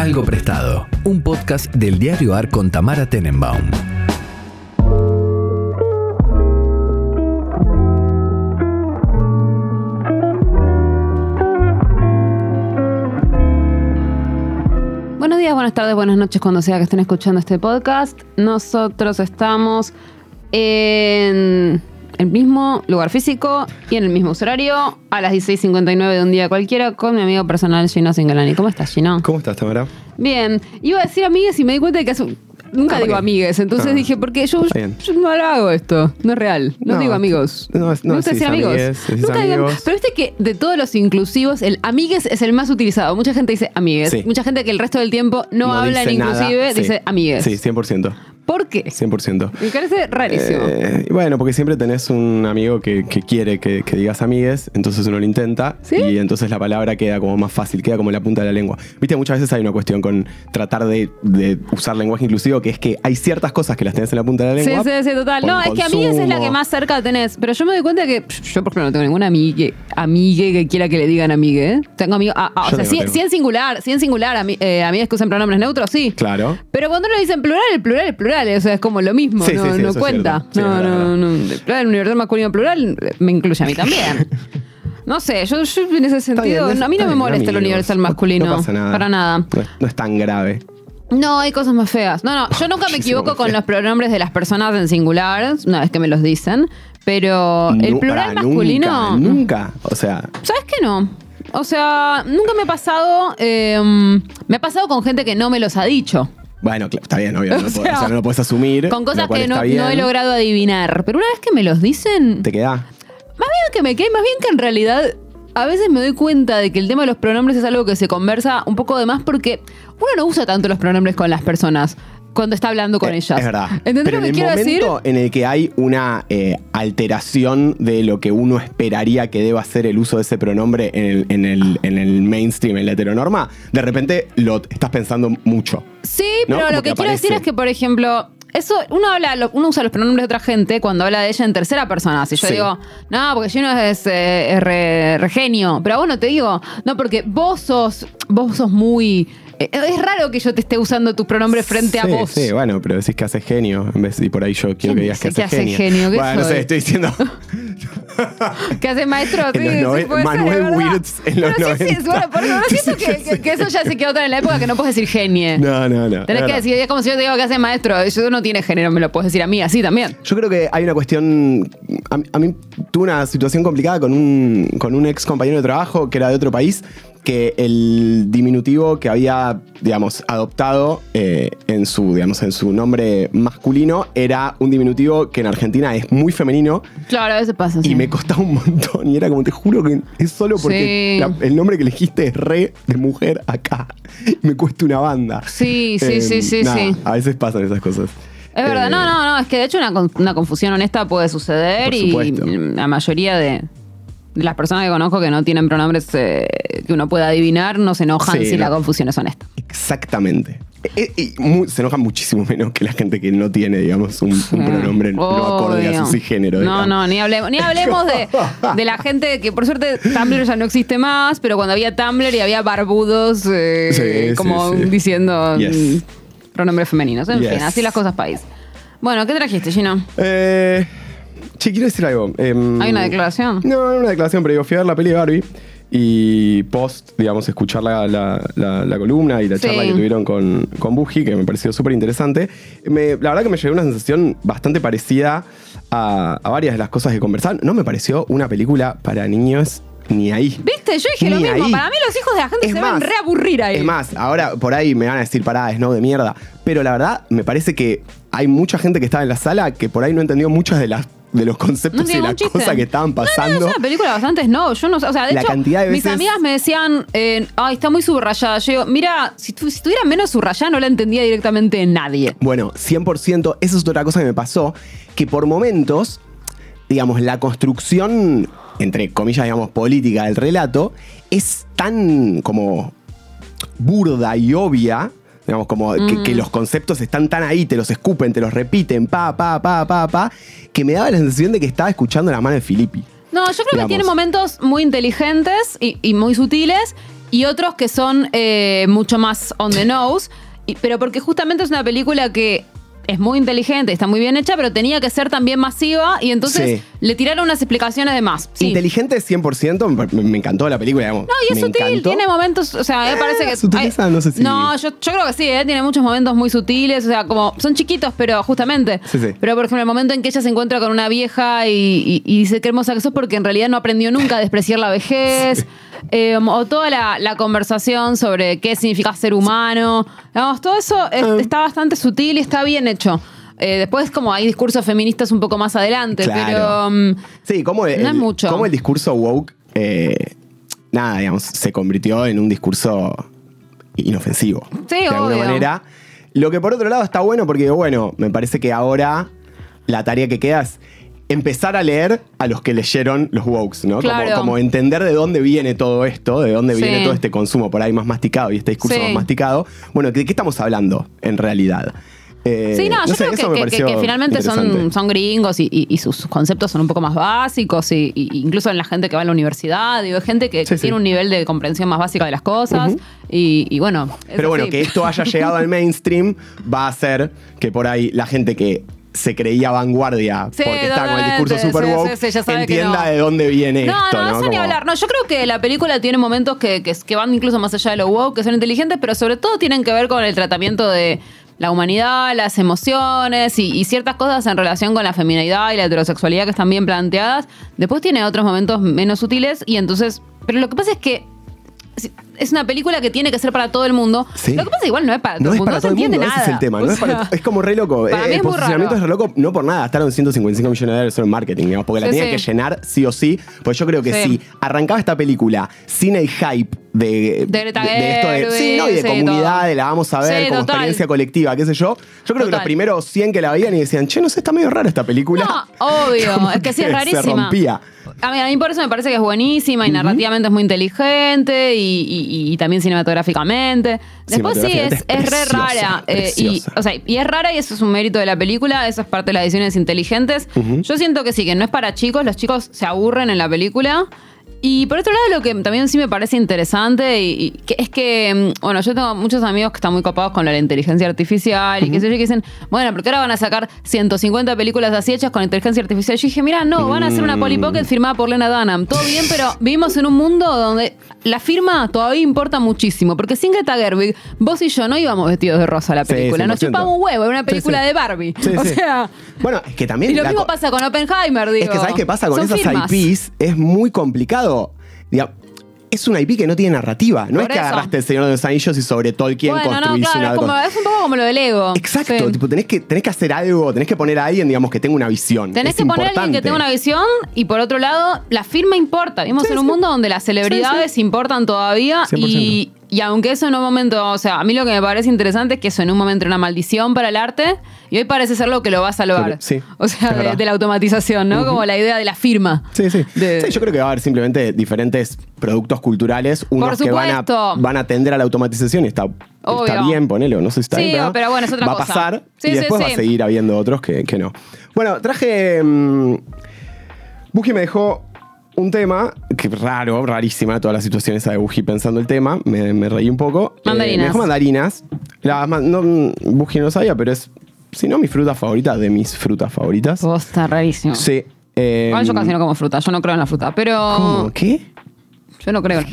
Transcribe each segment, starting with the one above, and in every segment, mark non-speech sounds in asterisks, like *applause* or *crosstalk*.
Algo Prestado, un podcast del diario AR con Tamara Tenenbaum. Buenos días, buenas tardes, buenas noches, cuando sea que estén escuchando este podcast. Nosotros estamos en el mismo lugar físico y en el mismo horario a las 16.59 de un día cualquiera con mi amigo personal Gino Singalani. ¿Cómo estás, Gino? ¿Cómo estás, Tamara? Bien. Iba a decir amigues y me di cuenta de que hace- nunca Ah, digo amigues. Entonces Ah. dije, porque yo, yo no lo hago esto. No es real. No, No, digo amigos. no, no gusta decís amigos. amigues, decís Nunca digo- amigos. pero viste que de todos los inclusivos, el amigues es el más utilizado. Mucha gente dice amigues. Sí. Mucha gente que el resto del tiempo no, hablan dice nada. inclusive, Sí. dice amigues. Sí, 100%. ¿Por qué? 100%. Me parece rarísimo. Eh, bueno, porque siempre tenés un amigo que, que quiere que, que digas amigues, entonces uno lo intenta ¿Sí? y entonces la palabra queda como más fácil, queda como en la punta de la lengua. Viste, muchas veces hay una cuestión con tratar de, de usar lenguaje inclusivo, que es que hay ciertas cosas que las tenés en la punta de la Sí, lengua. sí, sí, total. por No, es que amigues es la que consumo. más cerca tenés. Pero yo me doy cuenta que yo, por ejemplo, no tengo ninguna amigue, amigue que quiera que le digan amigue. ¿eh? Tengo amigos. ah, ah, o sea, sí, tengo. sí en singular, sí en singular, ami- eh, amigas que usan pronombres neutros, sí. Claro. Pero cuando uno dice en plural, el plural es plural. O sea, es como lo mismo. Sí, no sí, sí, no eso es cuenta. cierto. Sí, no, es verdad, no, no. El universal masculino plural me incluye a mí también. *laughs* No sé, yo, yo en ese sentido, bien, no, a mí no me bien, molesta el amigos. universal No- masculino. No, pasa nada. Para nada. No es, no es tan grave. No, hay cosas más feas. No, no, yo nunca me *laughs* Muchísimo equivoco más con los pronombres de las personas en singular, una vez que me los dicen. Pero el Nu- plural pará, masculino. Nunca, nunca. O sea, ¿Sabes qué no? O sea, nunca me ha pasado. eh, me ha pasado con gente que no me los ha dicho. Bueno, cl- está bien, obvio. *laughs* O no, puedo- o sea, no lo puedes asumir. Con cosas que no, no he logrado adivinar. Pero una vez que me los dicen. Te queda. Más bien que me quede, más bien que en realidad. A veces me doy cuenta de que el tema de los pronombres es algo que se conversa un poco de más porque uno no usa tanto los pronombres con las personas cuando está hablando con Eh, ellas. Es verdad. ¿Entendés Pero lo que en el quiero decir? momento en el que hay una eh, alteración de lo que uno esperaría que deba ser el uso de ese pronombre en el, en el, en el mainstream, en la heteronorma, de repente lo estás pensando mucho. Sí, ¿no? pero Como lo que, que quiero decir es que, por ejemplo, eso, uno habla, uno usa los pronombres de otra gente cuando habla de ella en tercera persona. Si yo Sí. digo, no, porque Gino es, eh, es re, re genio. Pero a vos no te digo, no, porque vos sos, vos sos muy. Eh, es raro que yo te esté usando tus pronombres frente a vos. Sí, bueno, pero decís que haces genio. En vez, y por ahí yo quiero ¿Quién que digas que haces genio. genio? ¿Qué Bueno, no soy? sé, estoy diciendo. *laughs* *laughs* ¿Qué hace maestro? En los noven- puede ser, Manuel. Wirtz en los Pero sí, sí, 90. bueno, por *laughs* Sí, siento que, que- que eso ya se quedó tan en la época que no puedes decir genie. no, no, no. Tenés que decir, es como si yo te digo que hace maestro, eso no tiene género, me lo puedes decir a mí así también. Yo creo que hay una cuestión. A, a mí tuve una situación complicada con un, con un ex compañero de trabajo que era de otro país, que el diminutivo que había, digamos, adoptado eh, en, su, digamos, en su nombre masculino era un diminutivo que en Argentina es muy femenino Claro, a veces pasa. y sí. me costaba un montón. Y era como, te juro que es solo porque Sí. la- el nombre que elegiste es re de mujer acá. Y me cuesta una banda. Sí, sí, Eh, sí, sí, nada, sí. A veces pasan esas cosas. Es verdad, Eh, no, no, no, es que de hecho una, con- una confusión honesta puede suceder y la mayoría de las personas que conozco que no tienen pronombres eh, que uno pueda adivinar no se enojan Sí, si no. la confusión es honesta. Exactamente. Eh, y mu- se enoja muchísimo menos que la gente que no tiene, digamos, un, un pronombre no acorde a su género. No, no, ni hablemos, ni hablemos de, de la gente que por suerte Tumblr ya no existe más, pero cuando había Tumblr y había barbudos eh, Sí, como sí. diciendo Yes. mm, pronombres femeninos. En Yes. fin, así las cosas país. Bueno, ¿qué trajiste, Gino? Eh, che, quiero decir algo. Em, ¿Hay una declaración? No, no una declaración, pero digo, fui a ver la peli de Barbie y post, digamos, escuchar la, la- la- la columna y la Sí. charla que tuvieron con, con Buji, que me pareció súper interesante. La verdad que me llevé una sensación bastante parecida a, a varias de las cosas que conversaban. No me pareció una película para niños ni ahí. ¿Viste? Yo dije lo mismo. ahí. Para mí los hijos de la gente Es se más, deben reaburrir ahí. Es más, ahora por ahí me van a decir pará, no de mierda. Pero la verdad, me parece que hay mucha gente que estaba en la sala que por ahí no entendió muchas de las de los No conceptos y de las chiste. cosas que estaban No, no, pasando. es una película bastante no. Yo no sé. O sea, de La hecho, cantidad de mis veces- amigas me decían, eh, ay, está muy subrayada. Yo digo, mira, si, tu- si estuviera menos subrayada, no la entendía directamente nadie. Bueno, 100%, eso es otra cosa que me pasó, que por momentos, digamos, la construcción, entre comillas, digamos, política del relato, es tan como burda y obvia, digamos, como que, que los conceptos están tan ahí, te los escupen, te los repiten, pa, pa, pa, pa, pa, que me daba la sensación de que estaba escuchando la mano de Filippi. No, yo creo Digamos. que tiene momentos muy inteligentes y, y muy sutiles. y otros que son eh, mucho más on the nose. y- pero porque justamente es una película que es muy inteligente, está muy bien hecha, pero tenía que ser también masiva y entonces Sí. le tiraron unas explicaciones de más. Sí. Inteligente 100%, me, me encantó la película, digamos. No, y es me sutil, encantó. tiene momentos, o sea, me Eh, parece que... sutileza, no sé si- No, yo, yo creo que sí, ¿eh? tiene muchos momentos muy sutiles, o sea, como son chiquitos, pero justamente. Sí, sí. Pero por ejemplo, el momento en que ella se encuentra con una vieja y, y- y dice qué hermosa que sos porque en realidad no aprendió nunca a despreciar la vejez. Eh, o toda la, la conversación sobre qué significa ser humano. Digamos, todo eso es- está bastante sutil y está bien hecho. Eh, después, como hay discursos feministas un poco más adelante, Claro. pero. mm, Sí, como el, No es mucho. cómo el discurso woke, eh, nada, digamos, se convirtió en un discurso inofensivo. Sí, de alguna manera. Lo que por otro lado está bueno porque, bueno, me parece que ahora la tarea que queda es empezar a leer a los que leyeron los wokes, ¿no? Como- Claro. Como, entender de dónde viene todo esto, de dónde Sí. viene todo este consumo por ahí más masticado y este discurso Sí. más masticado. Bueno, ¿de qué estamos hablando en realidad? Eh, Sí, no, yo sé, creo que, que- pareció que finalmente son, gringos y, y- y sus conceptos son un poco más básicos, y, y- incluso en la gente que va a la universidad, digo, hay gente que, Sí, que sí. tiene un nivel de comprensión más básica de las cosas, Ujú. y, y bueno. Pero bueno, así. que esto haya llegado al mainstream va a hacer que por ahí la gente que se creía vanguardia Sí, porque está con el discurso super sí, woke, sí, entienda no. de dónde viene No, esto, no, ¿no? eso ni hablar. No, yo creo que la película tiene momentos que, que- que van incluso más allá de lo woke, que son inteligentes, pero sobre todo tienen que ver con el tratamiento de la humanidad, las emociones y, y ciertas cosas en relación con la feminidad y la heterosexualidad que están bien planteadas. Después tiene otros momentos menos sutiles y entonces... Pero lo que pasa es que es- una película que tiene que ser para todo el mundo. Sí. Lo que pasa es que igual no es para todo No el mundo, para no se entiende mundo, nada. ese es el tema. O no es, para- sea, es como re loco. para Eh, mí es el posicionamiento es re loco, no por nada. Gastaron 155 millones de dólares solo en marketing, digamos, porque la Sí, tenían sí. que llenar sí o sí. Pues yo creo que Sí. si arrancaba esta película sin el hype de, esto de, sí, ¿no? y de comunidad, de la vamos a ver como total. experiencia colectiva, qué sé yo. Yo creo que los primeros 100 que la veían y decían, che, no sé, está medio rara esta película. No, obvio, es que sí es *laughs* rarísima. Se rompía. A mí, a mí por eso me parece que es buenísima y narrativamente es muy inteligente y, y- y también cinematográficamente. Después sí, es, Cinematográficamente es es re preciosa, rara. eh, y, preciosa. o sea, y es rara y eso es un mérito de la película, eso es parte de las ediciones inteligentes. Yo siento que sí, que no es para chicos, los chicos se aburren en la película. Y por otro lado, lo que también sí me parece interesante y, y que es que, mm, bueno, yo tengo muchos amigos que están muy copados con la inteligencia artificial y que sé yo, que dicen, bueno, porque ahora van a sacar 150 películas así hechas con inteligencia artificial. Yo dije, mira, no, van a hacer una Polly Pocket firmada por Lena Dunham. Todo bien, pero vivimos en un mundo donde la firma todavía importa muchísimo. Porque sin Greta Gerwig, vos y yo no íbamos vestidos de rosa a la Sí, película. Nos 100%. chupamos un huevo, era una película sí. de Barbie. Sí, *laughs* o sea, Bueno, es que también. y lo mismo pasa con Oppenheimer, digo. Es que ¿sabes qué pasa con esas firmas. IPs? Es muy complicado. Diga, es una IP que no tiene narrativa. No Por es que eso. agarraste el Señor de los Anillos y sobre Tolkien Bueno, no, construís claro, una es, como- es un poco como lo del ego. Exacto, Sí. tipo, tenés que, tenés que hacer algo, tenés que poner a alguien, digamos, que tenga una visión. Tenés Es que poner a alguien que importante. tenga una visión y por otro lado, la firma importa. Vivimos Sí, en un sí. mundo donde las celebridades importan todavía 100%. y, y aunque eso en un momento, o sea, a mí lo que me parece interesante es que eso en un momento era una maldición para el arte y hoy parece ser lo que lo va a salvar. Sí, o sea, de, la automatización, ¿no? Como la idea de la firma. Sí, sí. De- Sí, yo creo que va a haber simplemente diferentes productos culturales, unos que van a, van a tender a la automatización y está, está bien, ponelo, no sé si está Sí, bien, pero bueno, es otra va cosa. a pasar Sí, y sí, después va a seguir habiendo otros que, que no. Bueno, traje... mm, Buji me dejó un tema, que raro, rarísima toda la situación esa de Buji pensando el tema, me, me reí un poco. Eh, Mandarinas. me dejó mandarinas. Las ma- no, Buji no sabía, pero es, si no mi fruta favorita, de mis frutas favoritas. Vos está rarísimo. Sí. eh, Igual yo casi no como fruta, yo no creo en la fruta, pero ¿Cómo? ¿Qué? yo no creo. *laughs*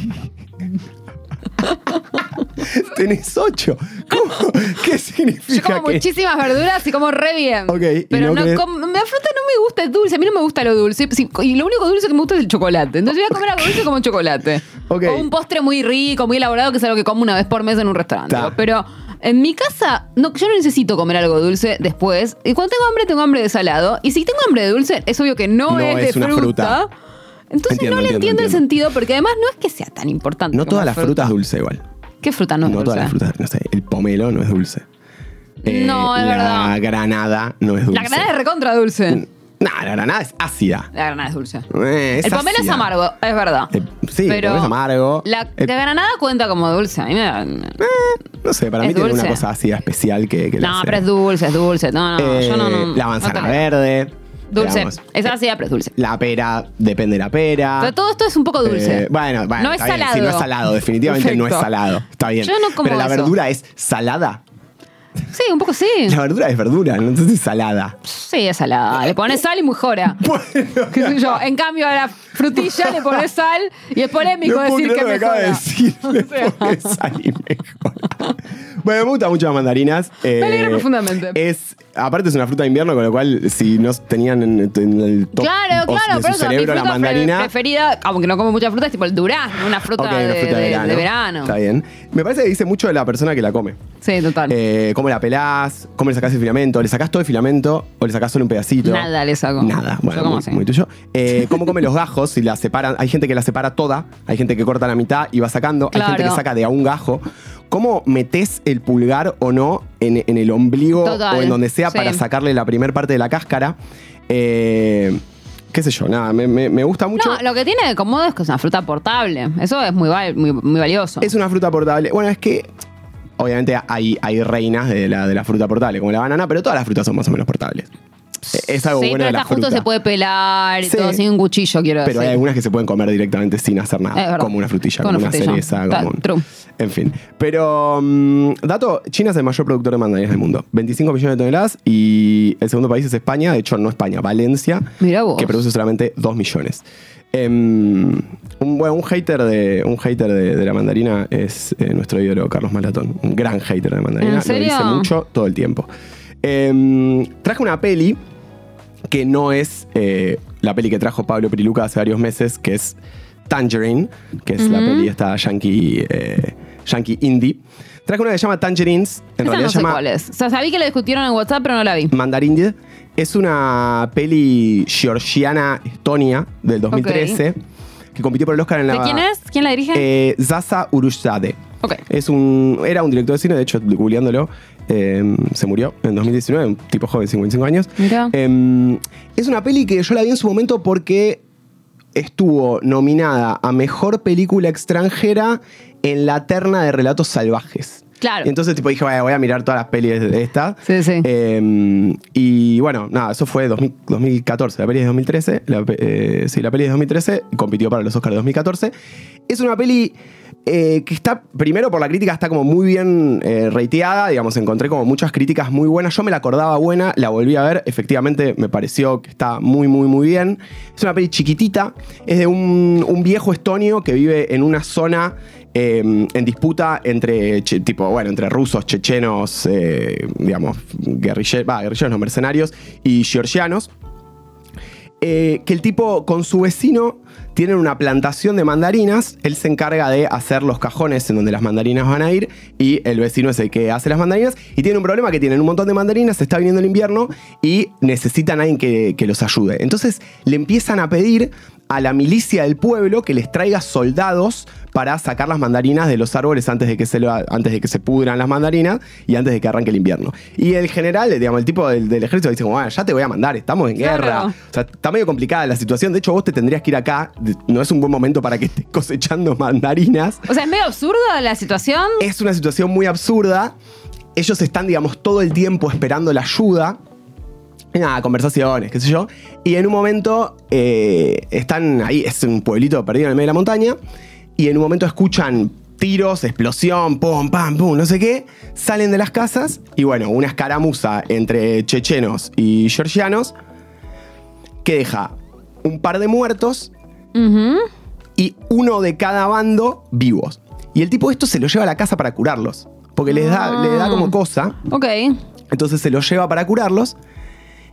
*laughs* Tenés ocho. ¿Cómo? *laughs* ¿Qué Yo significa como que.? muchísimas verduras y como re bien. Ok, ¿y Pero no no, la fruta no me gusta, es dulce. A mí no me gusta lo dulce. Sí, y lo único dulce que me gusta es el chocolate. Entonces voy a comer algo dulce como chocolate. *laughs* Ok. O un postre muy rico, muy elaborado, que es algo que como una vez por mes en un restaurante. Ta. Pero en mi casa, no, yo no necesito comer algo dulce después. Y cuando tengo hambre, tengo hambre de salado. Y si tengo hambre de dulce, es obvio que no, No es, es de una fruta. Entonces Entiendo, no le entiendo, entiendo, el sentido, porque además no es que sea tan importante. No como todas las fruta. frutas dulce igual. ¿Qué fruta no es No dulce? todas las frutas, no sé, el pomelo no es dulce. Eh, No, es la verdad. granada no es dulce. La granada es recontra dulce. No, la granada es ácida. La granada es dulce. Eh, es el pomelo es amargo, es verdad. Eh, sí, el pero pomelo es amargo. La, Eh, la granada cuenta como dulce. A mí me da. No sé, para mí tiene dulce. una cosa ácida especial que, que No, pero es dulce, es dulce. No, no, Eh, yo no. no la no manzana verde. Dulce. digamos. Es ácida, pero es dulce. La pera, depende de la pera. Pero todo esto es un poco dulce. Eh, bueno, bueno, No es bien. salado. Sí, no es salado, definitivamente no es salado. Está bien. Yo no como Pero la eso. verdura es salada. Sí, un poco sí. La verdura es verdura, no entonces es salada. Sí, es salada. Le pones sal y mejora. *laughs* ¿Qué sé yo? En cambio, a la frutilla le pones sal y es polémico No decir que que acaba de mejora. decir. *laughs* Le pones sal y mejora. Bueno, me gustan mucho las mandarinas. Eh, alegra profundamente. Es, aparte es una fruta de invierno, con lo cual si no tenían en, en el top Claro, claro, de su eso, mi cerebro la fruta pre- mandarina. preferida, aunque no como mucha fruta, es tipo el durazno, una fruta, Ok, de, una fruta de, de- verano. de verano. Está bien. Me parece que dice mucho de la persona que la come. Sí, total. Eh, ¿Cómo la pelás? ¿Cómo le sacás el filamento? ¿Le sacás todo el filamento o le sacás solo un pedacito? Nada le saco. Nada, bueno, muy, tuyo. Eh, ¿Cómo come los gajos? Si la separan, hay gente que la separa toda, hay gente que corta la mitad y va sacando, hay gente que Claro. saca de a un gajo. ¿Cómo metes el pulgar o no en, en el ombligo Total, o en donde sea sí. para sacarle la primer parte de la cáscara? Eh, qué sé yo, nada, me, me- me gusta mucho. No, lo que tiene de cómodo es que es una fruta portable. Eso es muy, val- muy, muy valioso. Es una fruta portable. Bueno, es que obviamente hay, hay reinas de la, de la fruta portable, como la banana, pero todas las frutas son más o menos portables. Eh, Es algo sí, bueno pero de la esta justo se puede pelar y Sí. todo sin un cuchillo, quiero Pero hay decir. algunas que se pueden comer directamente sin hacer Es nada, verdad. como una frutilla, Como como una una frutilla. cereza, Ta- como un- true. En fin. Pero, mm, dato, China es el mayor productor de mandarinas del mundo. 25 millones de toneladas y el segundo país es España, de hecho no España, Valencia, Mirá vos. que produce solamente 2 millones. Em, un, bueno, un hater de, un hater de, de la mandarina es eh, nuestro ídolo Carlos Malatón. Un gran hater de la mandarina. ¿En serio? Lo dice mucho todo el tiempo. Em, traje una peli que no es eh, la peli que trajo Pablo Piriluca hace varios meses, que es Tangerine, que es la peli esta yankee, eh, yankee indie. Traje una que se llama Tangerines, en Esa realidad no sé llama cuál es. O sea, sabí que la discutieron en WhatsApp, pero no la vi. Mandarin Es una peli georgiana estonia del 2013 que compitió por el Oscar en la... ¿De quién es? ¿Quién la dirige? Eh, Zaza Urushzade. ok. Es un, era un director de cine, de hecho, googleándolo, eh, se murió en 2019, un tipo joven, 55 años. Eh, es una peli que yo la vi en su momento porque estuvo nominada a Mejor Película Extranjera en la terna de Relatos Salvajes. Claro. Y entonces tipo dije, "Vaya, voy a mirar todas las pelis de esta. Sí, sí. Eh, y bueno, nada, eso fue 2000 2014. La peli es de 2013. La, eh, sí, la peli es de 2013 y compitió para los Oscars de 2014. Es una peli eh, que está, primero por la crítica, está como muy bien eh, rateada. Digamos, encontré como muchas críticas muy buenas. Yo me la acordaba buena, la volví a ver. Efectivamente, me pareció que está muy, muy, muy bien. Es una peli chiquitita. Es de un, un viejo estonio que vive en una zona eh, en disputa entre, tipo, bueno, entre rusos, chechenos, eh, digamos, guerrilleros, va, guerrilleros no, mercenarios y georgianos. Eh, que el tipo con su vecino tienen una plantación de mandarinas, él se encarga de hacer los cajones en donde las mandarinas van a ir y el vecino es el que hace las mandarinas y tiene un problema que tienen un montón de mandarinas, se está viniendo el invierno y necesitan a alguien que los ayude. Entonces le empiezan a pedir a la milicia del pueblo que les traiga soldados para sacar las mandarinas de los árboles antes de que se, lo- antes de que se pudran las mandarinas y antes de que arranque el invierno. Y el general, digamos, el tipo del, del ejército dice, como, bueno, ya te voy a mandar, estamos en Claro. guerra. O sea, está medio complicada la situación. De hecho, vos te tendrías que ir acá. No es un buen momento para que estés *laughs* cosechando mandarinas. O sea, es medio absurda la situación. Es una situación muy absurda. Ellos están, digamos, todo el tiempo esperando la ayuda. *laughs* Nada, conversaciones, qué sé yo. Y en un momento eh, están ahí, es un pueblito perdido en el medio de la montaña. Y en un momento escuchan tiros, explosión, pum, pam, pum, no sé qué. Salen de las casas y bueno, una escaramuza entre chechenos y georgianos que deja un par de muertos y uno de cada bando vivos. Y el tipo esto se lo lleva a la casa para curarlos. Porque les da, le da como cosa. Ok. Entonces se los lleva para curarlos.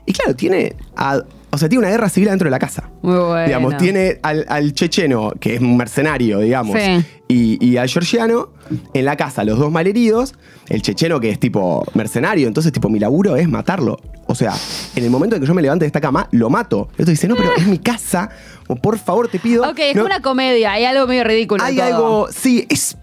Y claro, tiene. a- o sea, tiene una guerra civil dentro de la casa. Muy bueno. Digamos, tiene al, al checheno, que es un mercenario, digamos, Sí. y, y al georgiano en la casa, los dos malheridos. El checheno, que es tipo mercenario, entonces, tipo, mi laburo es matarlo. O sea, en el momento en que yo me levante de esta cama, lo mato. Esto dice, no, pero es mi casa. O por favor, te pido. Ok, es No, una comedia, hay algo medio ridículo. hay todo. algo. Sí, es.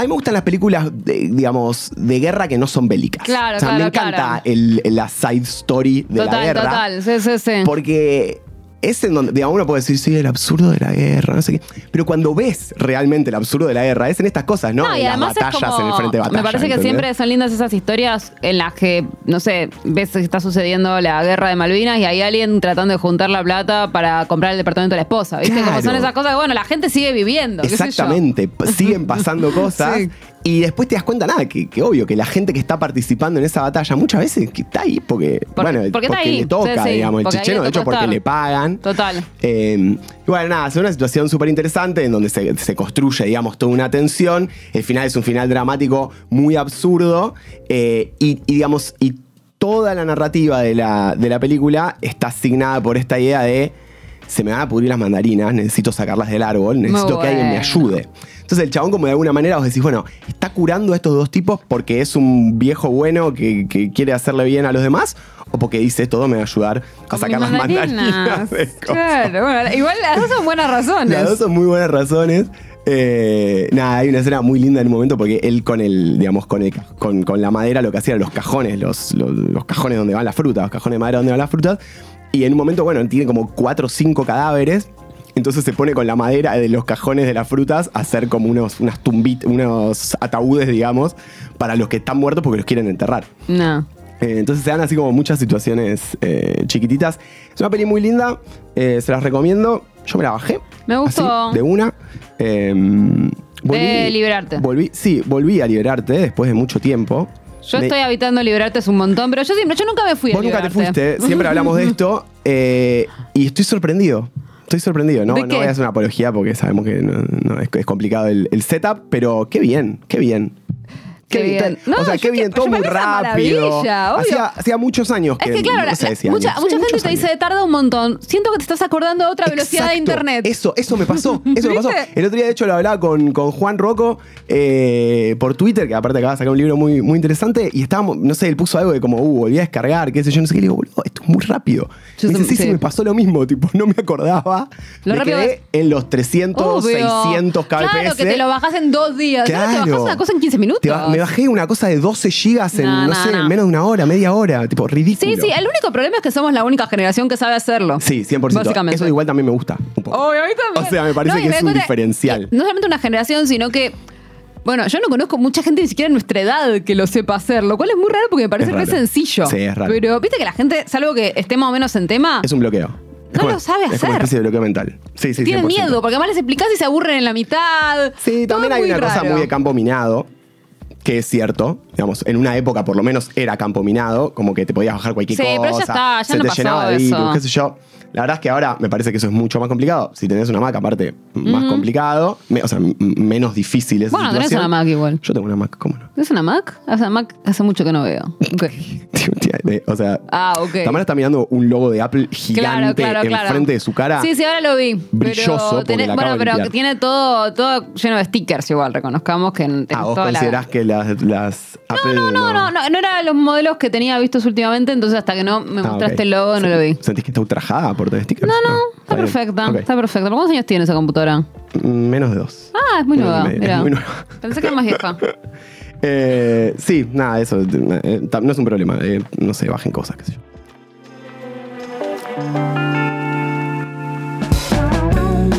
A mí me gustan las películas, de, digamos, de guerra que no son bélicas. Claro, o sea, me claro, encanta claro. el- la side story de Total, la guerra. total. Sí, sí, sí. Porque es en donde, digamos, uno puede decir, sí, el absurdo de la guerra, no sé qué. Pero cuando ves realmente el absurdo de la guerra, es en estas cosas, ¿no? No, y en las batallas, como- en el frente de batalla. Me parece que ¿entendés? siempre son lindas esas historias en las que, no sé, ves que está sucediendo la guerra de Malvinas y hay alguien tratando de juntar la plata para comprar el departamento de la esposa. ¿Viste? Como Claro. son esas cosas que, bueno, la gente sigue viviendo. Exactamente, siguen pasando *laughs* cosas Sí. Y después te das cuenta, nada, que, que obvio que la gente que está participando en esa batalla muchas veces que está ahí porque, Por- bueno, porque ahí. le toca, Sí, sí, digamos, el le de hecho porque estar. le pagan. Total. Eh, y bueno, nada, es una situación súper interesante en donde se, se construye, digamos, toda una tensión. El final es un final dramático muy absurdo. eh, y, y, digamos, y toda la narrativa de la, de la película está asignada por esta idea de se me van a pudrir las mandarinas, necesito sacarlas del árbol, necesito que alguien me ayude. Entonces el chabón como de alguna manera vos decís, bueno, está curando a estos dos tipos porque es un viejo bueno que, que quiere hacerle bien a los demás o porque dice esto me va a ayudar a sacar las mandarinas. *laughs* Claro, bueno, igual las dos son buenas razones. Las dos son muy buenas razones. Eh, nada, hay una escena muy linda en un momento porque él con el, digamos, con, el- con, con la madera lo que hacía eran los cajones, los, los, los cajones donde van las frutas, los cajones de madera donde van las frutas. Y en un momento, bueno, tiene como cuatro o cinco cadáveres. Entonces se pone con la madera de los cajones de las frutas a hacer como unos, unas tumbit, unos ataúdes, digamos, para los que están muertos porque los quieren enterrar. No. Eh, entonces se dan así como muchas situaciones eh, chiquititas. Es una peli muy linda, eh, se las recomiendo. Yo me la bajé. Me gustó. así, de una. Eh, De Liberarte. Volví, sí, volví a liberarte después de mucho tiempo. Yo Me- estoy habitando Liberarte es un montón, pero yo siempre, yo nunca me fui a Vos nunca te fuiste, *laughs* siempre hablamos de esto. eh, y estoy sorprendido. Estoy sorprendido. No, ¿De no voy a hacer una apología porque sabemos que no- no, es, es complicado el, el setup, pero qué bien, qué bien. Qué bien. o No, sea, qué bien, todo muy rápido. Hacía, hacía muchos años que Es que claro, no la- mucha, años. mucha gente te dice años. tarda un montón. Siento que te estás acordando de otra velocidad de internet. Eso, eso me pasó. *laughs* Eso me pasó. El otro día, de hecho, lo hablaba con, con Juan Rocco eh, por Twitter, que aparte acaba de sacar un libro muy, muy interesante. Y estábamos, no sé, él puso algo de como, uh, volví a descargar, qué sé yo, no sé qué. Le digo, boludo, esto es muy rápido. Yo me dice, tam- sí, sí, sí. me pasó lo mismo. *laughs* Tipo, no me acordaba. Lo me rápido quedé es- en los 300, Obvio. 600 kbps. Claro, que te lo bajás en dos días. Ahora te bajás una cosa en 15 minutos. Te ba- me bajé una cosa de 12 gigas en, No, no, no, sé, no. en menos de una hora, media hora. Tipo, ridículo. Sí, sí, el único problema es que somos la única generación que sabe hacerlo. Sí, 100%. Básicamente. Eso igual también me gusta. Un poco. Obvio, a mí también. O sea, me parece y que es un cuenta- diferencial. No solamente una generación, sino que. Bueno, yo no conozco mucha gente ni siquiera en nuestra edad que lo sepa hacer, lo cual es muy raro porque me parece Es re sencillo. Sí, es raro. Pero viste que la gente, salvo que esté más o menos en tema, Es un bloqueo. Es No como- lo sabe Es como hacer. una especie de bloqueo mental. Sí, sí, tienen 100%. miedo, porque además les explicás y se aburren en la mitad. Sí, Todo también hay una cosa muy de campo minado, que es cierto. Digamos, en una época por lo menos era campo minado, como que te podías bajar cualquier Sí, cosa. pero ya está, ya se no te pasó llenaba de eso. virus, qué sé yo. La verdad es que ahora me parece que eso es mucho más complicado. Si tenés una Mac, aparte, más complicado. Me- o sea, menos difícil esa Bueno, tenés una Mac igual. Yo tengo una Mac, ¿cómo no? ¿Es una Mac? O sea, Mac hace mucho que no veo. *laughs* Ok. o sea, Ah, ok. Tamara está mirando un logo de Apple gigante Claro, claro, claro. enfrente de su cara. Sí, sí, ahora lo vi. Brilloso, Pero tenés- la bueno, pero que tiene todo, todo lleno de stickers igual, reconozcamos que en, Ah, vos toda la- considerás que las, las Apple No, no, no, no, no eran los modelos que tenía vistos últimamente, entonces hasta que no me Ah, mostraste ok. el logo no lo vi. ¿Sentís que está ultrajada stickers? No, no, está bien. perfecta, está perfecta. ¿Pero ¿Cuántos años tiene esa computadora? Menos de dos. Ah, es muy nueva, medio, es mira. muy nueva. Pensé que era más vieja. *laughs* Eh, sí, nada, eso eh, ta- no es un problema. eh, no sé, bajen cosas, qué sé yo.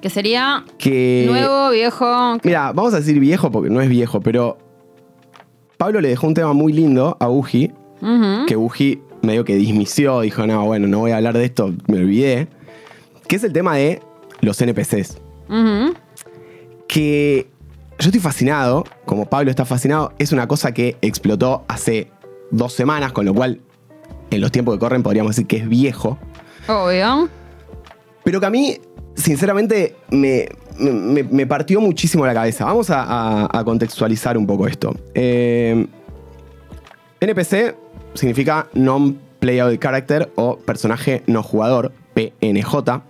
Que sería que. nuevo, viejo. Mira, vamos a decir viejo porque no es viejo, pero. Pablo le dejó un tema muy lindo a Uji, que Uji medio que dismisió, dijo, no, bueno, no voy a hablar de esto, me olvidé. Que es el tema de los NPCs. Que yo estoy fascinado, como Pablo está fascinado, es una cosa que explotó hace dos semanas, con lo cual en los tiempos que corren podríamos decir que es viejo, Obvio. pero que a mí, sinceramente, me, me- partió muchísimo la cabeza. Vamos a, contextualizar un poco esto. Eh, NPC significa Non-Playable Character o personaje no jugador, PNJ.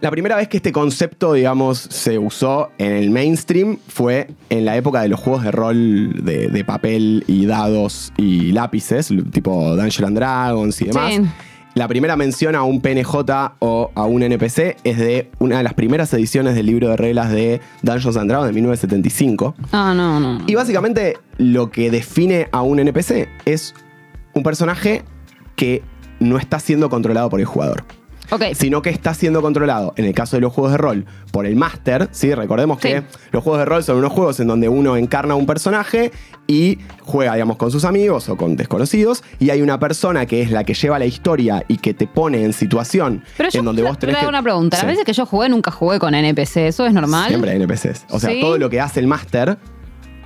La primera vez que este concepto, digamos, se usó en el mainstream fue en la época de los juegos de rol de, de papel y dados y lápices, tipo Dungeons and Dragons y demás. Sí. La primera mención a un PNJ o a un NPC es de una de las primeras ediciones del libro de reglas de Dungeons and Dragons de 1975. Ah, no, no. Y básicamente lo que define a un NPC es un personaje que no está siendo controlado por el jugador Sino que está siendo controlado, en el caso de los juegos de rol, por el máster, ¿sí? Recordemos que Sí. los juegos de rol son unos juegos en donde uno encarna a un personaje y juega, digamos, con sus amigos o con desconocidos, y hay una persona que es la que lleva la historia y que te pone en situación Pero en donde vos tenés que... una pregunta. Sí. Las veces que yo jugué, nunca jugué con NPC. ¿Eso es normal? Siempre hay NPCs. O sea, ¿Sí? todo lo que hace el máster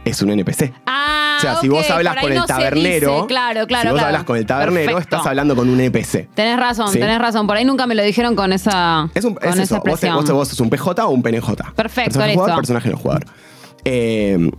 es un NPC. Ah, O sea, si vos hablas con el no tabernero, dice. Claro, claro, si vos claro. hablas con el tabernero, Perfecto. estás hablando con un NPC. Tenés razón, Sí. tenés razón. Por ahí nunca me lo dijeron con esa, Es, un, con es esa eso. Vos, vos sos un PJ o un PNJ. Perfecto, personaje listo. jugador, personaje no jugador. Eh,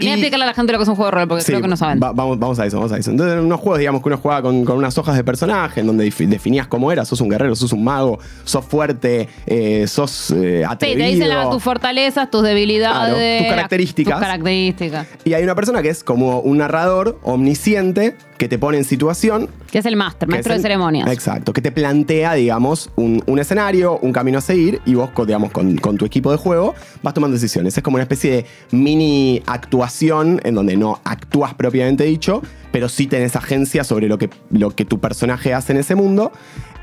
Voy a explicarle a la gente lo que es un juego de rol, porque Sí, creo que no saben. va- vamos, vamos a eso, vamos a eso. Entonces, en unos juegos, digamos que uno juega con, con unas hojas de personaje, en donde defi- definías cómo eras, sos un guerrero, sos un mago, sos fuerte, eh, sos eh, Sí, atrevido. te dicen tus fortalezas, tus debilidades. Claro, tus características. Tus características. y hay una persona que es como un narrador omnisciente que te pone en situación Que es el máster, maestro es de ceremonias. Exacto, que te plantea, digamos, un, un escenario, un camino a seguir y vos, digamos, con, con tu equipo de juego vas tomando decisiones. Es como una especie de mini actuación en donde no actúas propiamente dicho, pero sí tenés agencia sobre lo que, lo que tu personaje hace en ese mundo.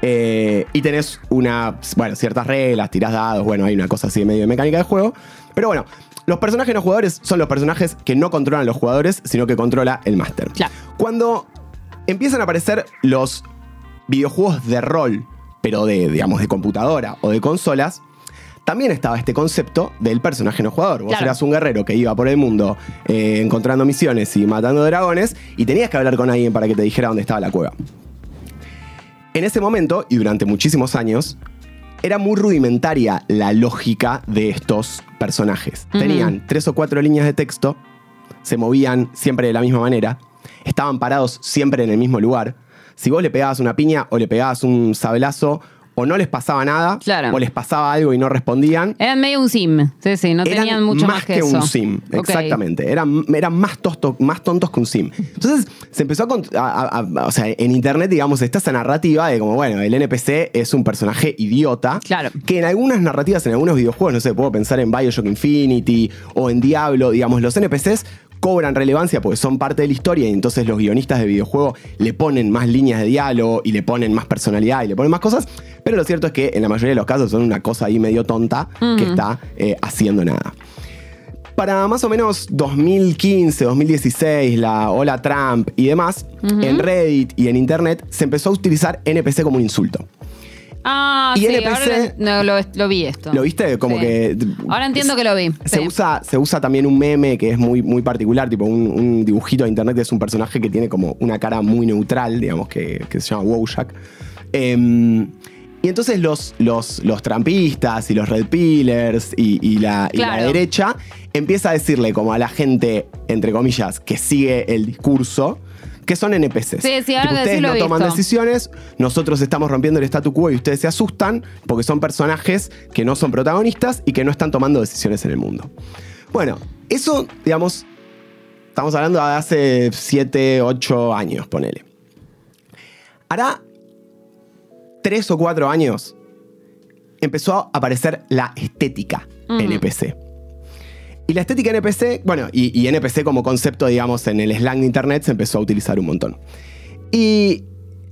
eh, y tenés una, bueno, ciertas reglas, tirás dados, bueno, hay una cosa así de medio de mecánica de juego. Pero bueno, los personajes no jugadores son los personajes que no controlan los jugadores, sino que controla el máster. Claro. Cuando empiezan a aparecer los videojuegos de rol, pero de, digamos, de computadora o de consolas, también estaba este concepto del personaje no jugador. Vos Claro. eras un guerrero que iba por el mundo eh, encontrando misiones y matando dragones y tenías que hablar con alguien para que te dijera dónde estaba la cueva. En ese momento, y durante muchísimos años, era muy rudimentaria la lógica de estos personajes. Tenían tres o cuatro líneas de texto, se movían siempre de la misma manera, estaban parados siempre en el mismo lugar. Si vos le pegabas una piña o le pegabas un sablazo, o no les pasaba nada, Claro. o les pasaba algo y no respondían. Eran medio un sim. Sí, sí, no Eran tenían mucho más, que, un eso. sim, exactamente. Eran, eran más, tosto- más tontos que un sim. Entonces se empezó a, a- a- a- O sea, en internet, digamos, está esa narrativa de como, bueno, el NPC es un personaje idiota. Claro. Que en algunas narrativas, en algunos videojuegos, no sé, puedo pensar en Bioshock Infinity o en Diablo, digamos, los NPCs cobran relevancia porque son parte de la historia y entonces los guionistas de videojuego le ponen más líneas de diálogo y le ponen más personalidad y le ponen más cosas, pero lo cierto es que en la mayoría de los casos son una cosa ahí medio tonta que está eh, haciendo nada. Para más o menos 2015, 2016, la ola Trump y demás, en Reddit y en Internet se empezó a utilizar NPC como un insulto. Ah, Y sí, NPC ahora no, lo- lo vi esto. ¿Lo viste? Como Sí. que. Ahora entiendo que lo vi. Se, sí. usa, se usa también un meme que es muy, muy particular, tipo un, un dibujito de internet es un personaje que tiene como una cara muy neutral, digamos, que, que se llama Wojak. Em, y entonces los, los, los trampistas y los red pillers y, y la, y la derecha empieza a decirle como a la gente, entre comillas, que sigue el discurso, que son NPCs. Sí, sí, ahora que ustedes no toman visto. decisiones, nosotros estamos rompiendo el statu quo y ustedes se asustan porque son personajes que no son protagonistas y que no están tomando decisiones en el mundo. Bueno, eso, digamos, estamos hablando de hace 7, 8 años, ponele. Hará 3 o 4 años empezó a aparecer la estética Ujú. NPC. Y la estética NPC, bueno, y, y NPC como concepto, digamos, en el slang de internet se empezó a utilizar un montón. Y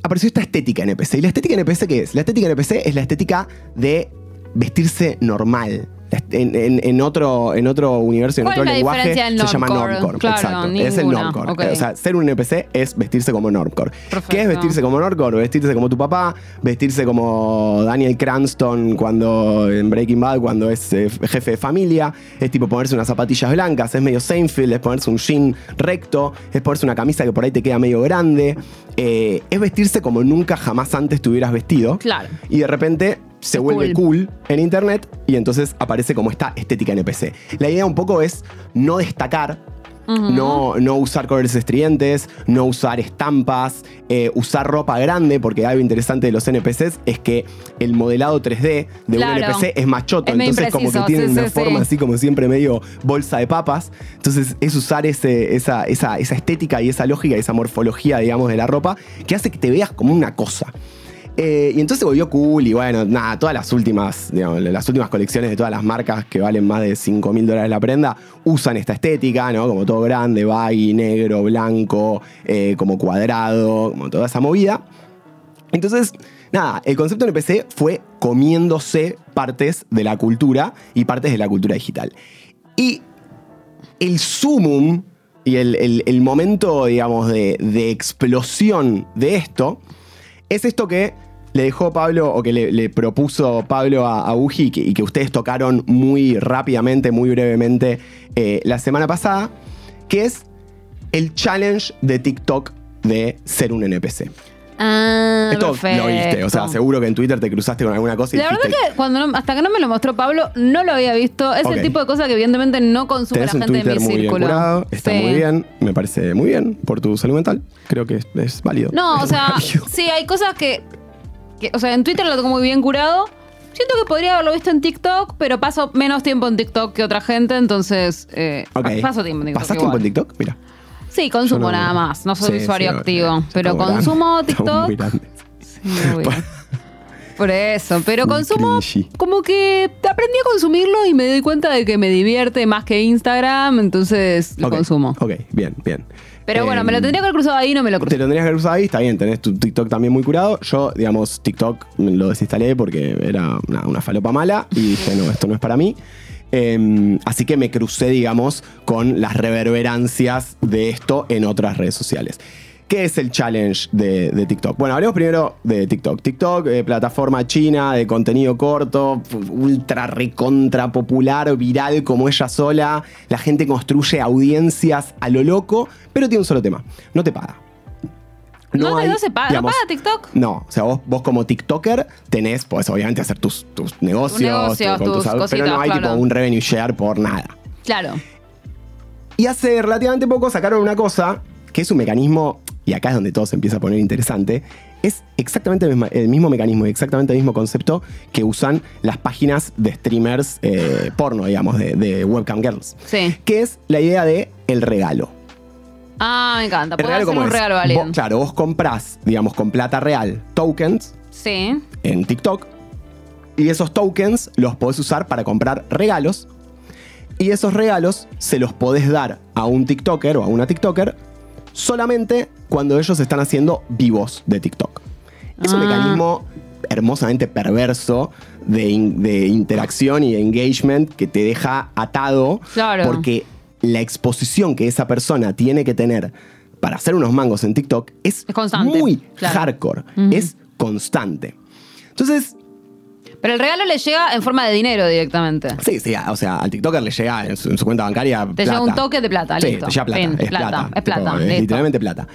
apareció esta estética NPC. ¿Y la estética NPC qué es? La estética NPC es la estética de vestirse normal. En, en- en otro, en otro universo, en ¿Cuál otro lenguaje, se llama normcore? Claro, exacto. Es el normcore. O sea, ser un NPC es vestirse como normcore. Perfecto. ¿Qué es vestirse como normcore? Vestirse como tu papá, vestirse como Daniel Cranston cuando en Breaking Bad, cuando es eh, jefe de familia. Es tipo ponerse unas zapatillas blancas, es medio Seinfeld, es ponerse un jean recto, es ponerse una camisa que por ahí te queda medio grande. Eh, es vestirse como nunca jamás antes te hubieras vestido. Claro. Y de repente se vuelve cool. cool en internet y entonces aparece como esta estética NPC. La idea un poco es no destacar, no, no usar colores estridentes, no usar estampas, eh, usar ropa grande, porque algo interesante de los NPCs es que el modelado 3D de Claro. un NPC es machoto, Es entonces como que sí, una sí, forma sí. así como siempre medio bolsa de papas. Entonces es usar ese, esa, esa, esa estética y esa lógica y esa morfología, digamos, de la ropa que hace que te veas como una cosa. Eh, y entonces se volvió cool y bueno, nada, todas las últimas, las últimas colecciones de todas las marcas que valen más de 5 mil dólares la prenda usan esta estética, ¿no? Como todo grande, baggy, negro, blanco, eh, como cuadrado, como toda esa movida. Entonces, nada, el concepto NPC fue comiéndose partes de la cultura y partes de la cultura digital. Y el sumum y el, el- el momento, digamos, de, de explosión de esto es esto que le dejó Pablo o que le, le propuso Pablo a, a Uji y que, y que ustedes tocaron muy rápidamente, muy brevemente eh, la semana pasada, que es el challenge de TikTok de ser un NPC. Ah, Esto lo viste, o sea, perfecto. seguro que en Twitter te cruzaste con alguna cosa y La verdad dijiste, que cuando no- hasta que no me lo mostró Pablo, no lo había visto. Es el tipo de cosa que evidentemente no consume Tenés la un gente de Twitter mi muy bien círculo. curado, está Sí. muy bien, me parece muy bien por tu salud mental. Creo que es, es válido. No, o sea, válido. sí, hay cosas que, que- O sea, en Twitter lo tengo muy bien curado. Siento que podría haberlo visto en TikTok, pero paso menos tiempo en TikTok que otra gente, entonces. eh. Paso tiempo en TikTok. ¿Pasás igual. tiempo en TikTok? Mira. Sí, consumo no- nada más. No soy Sí, usuario sí, activo. pero consumo *laughs* muy TikTok. Por eso, pero consumo cringy. como que aprendí a consumirlo y me doy cuenta de que me divierte más que Instagram, entonces lo consumo. Ok, bien, bien. Pero bueno, me lo Em, tendría que haber cruzado ahí no me lo Te crucé. lo tendrías que haber usado ahí, está bien, tenés tu TikTok también muy curado. Yo, digamos, TikTok lo desinstalé porque era una, una falopa mala y dije, no, esto no es para mí. Em, así que me crucé, digamos, con las reverberancias de esto en otras redes sociales. ¿Qué es el challenge de, de TikTok? Bueno, hablemos primero de TikTok. TikTok, eh, plataforma china de contenido corto, ultra recontra popular, viral como ella sola. La gente construye audiencias a lo loco, pero tiene un solo tema. No te paga. No, te- no se paga, ¿no paga TikTok? No, o sea, vos, vos como TikToker tenés, pues obviamente hacer tus, tus negocios, tus- tus pero no hay claro. tipo un revenue share por nada. Claro. Y hace relativamente poco sacaron una cosa que es un mecanismo, y acá es donde todo se empieza a poner interesante, es exactamente el mismo, el mismo mecanismo y exactamente el mismo concepto que usan las páginas de streamers eh, porno, digamos, de, de webcam girls. Sí. Que es la idea de el regalo. Ah, me encanta. Puedo hacer un es, regalo a vos- claro, vos comprás, digamos, con plata real tokens Sí. en TikTok. Y esos tokens los podés usar para comprar regalos. Y esos regalos se los podés dar a un TikToker o a una TikToker solamente cuando ellos están haciendo vivos de TikTok. Es un Ah. mecanismo hermosamente perverso de, in- de interacción y de engagement que te deja atado Claro. porque la exposición que esa persona tiene que tener para hacer unos mangos en TikTok es, Es constante, muy claro. hardcore, es constante. Entonces, Pero el regalo le llega en forma de dinero directamente. sí, sí, o sea, al TikToker le llega en su, en su cuenta bancaria. Te llega un toque de plata, Sí, listo. te llega plata. Fin, es plata, plata. es plata, Tipo, listo. literalmente plata.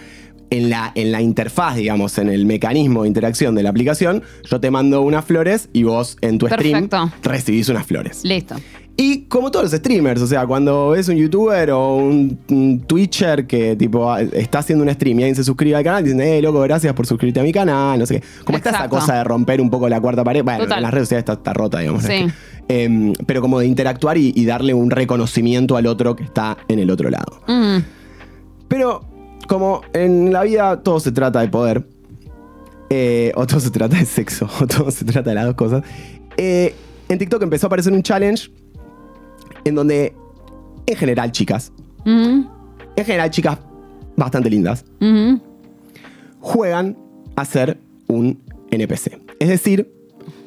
En la, en la interfaz, digamos, en el mecanismo de interacción de la aplicación, yo te mando unas flores y vos en tu stream Perfecto. recibís unas flores. Listo. Y como todos los streamers, o sea, cuando ves un youtuber o un, un twitcher que tipo está haciendo un stream y alguien se suscribe al canal, dicen, eh, loco, gracias por suscribirte a mi canal, no sé qué. Como está esa Exacto. cosa de romper un poco la cuarta pared, bueno, Total. en las redes sociales está, está rota, digamos. Sí. es que, em, pero como de interactuar y, y darle un reconocimiento al otro que está en el otro lado. Mm. Pero como en la vida todo se trata de poder, eh, o todo se trata de sexo, *laughs* o todo se trata de las dos cosas, eh, en TikTok empezó a aparecer un challenge en donde, en general, chicas, en general, chicas bastante lindas, juegan a ser un NPC. Es decir,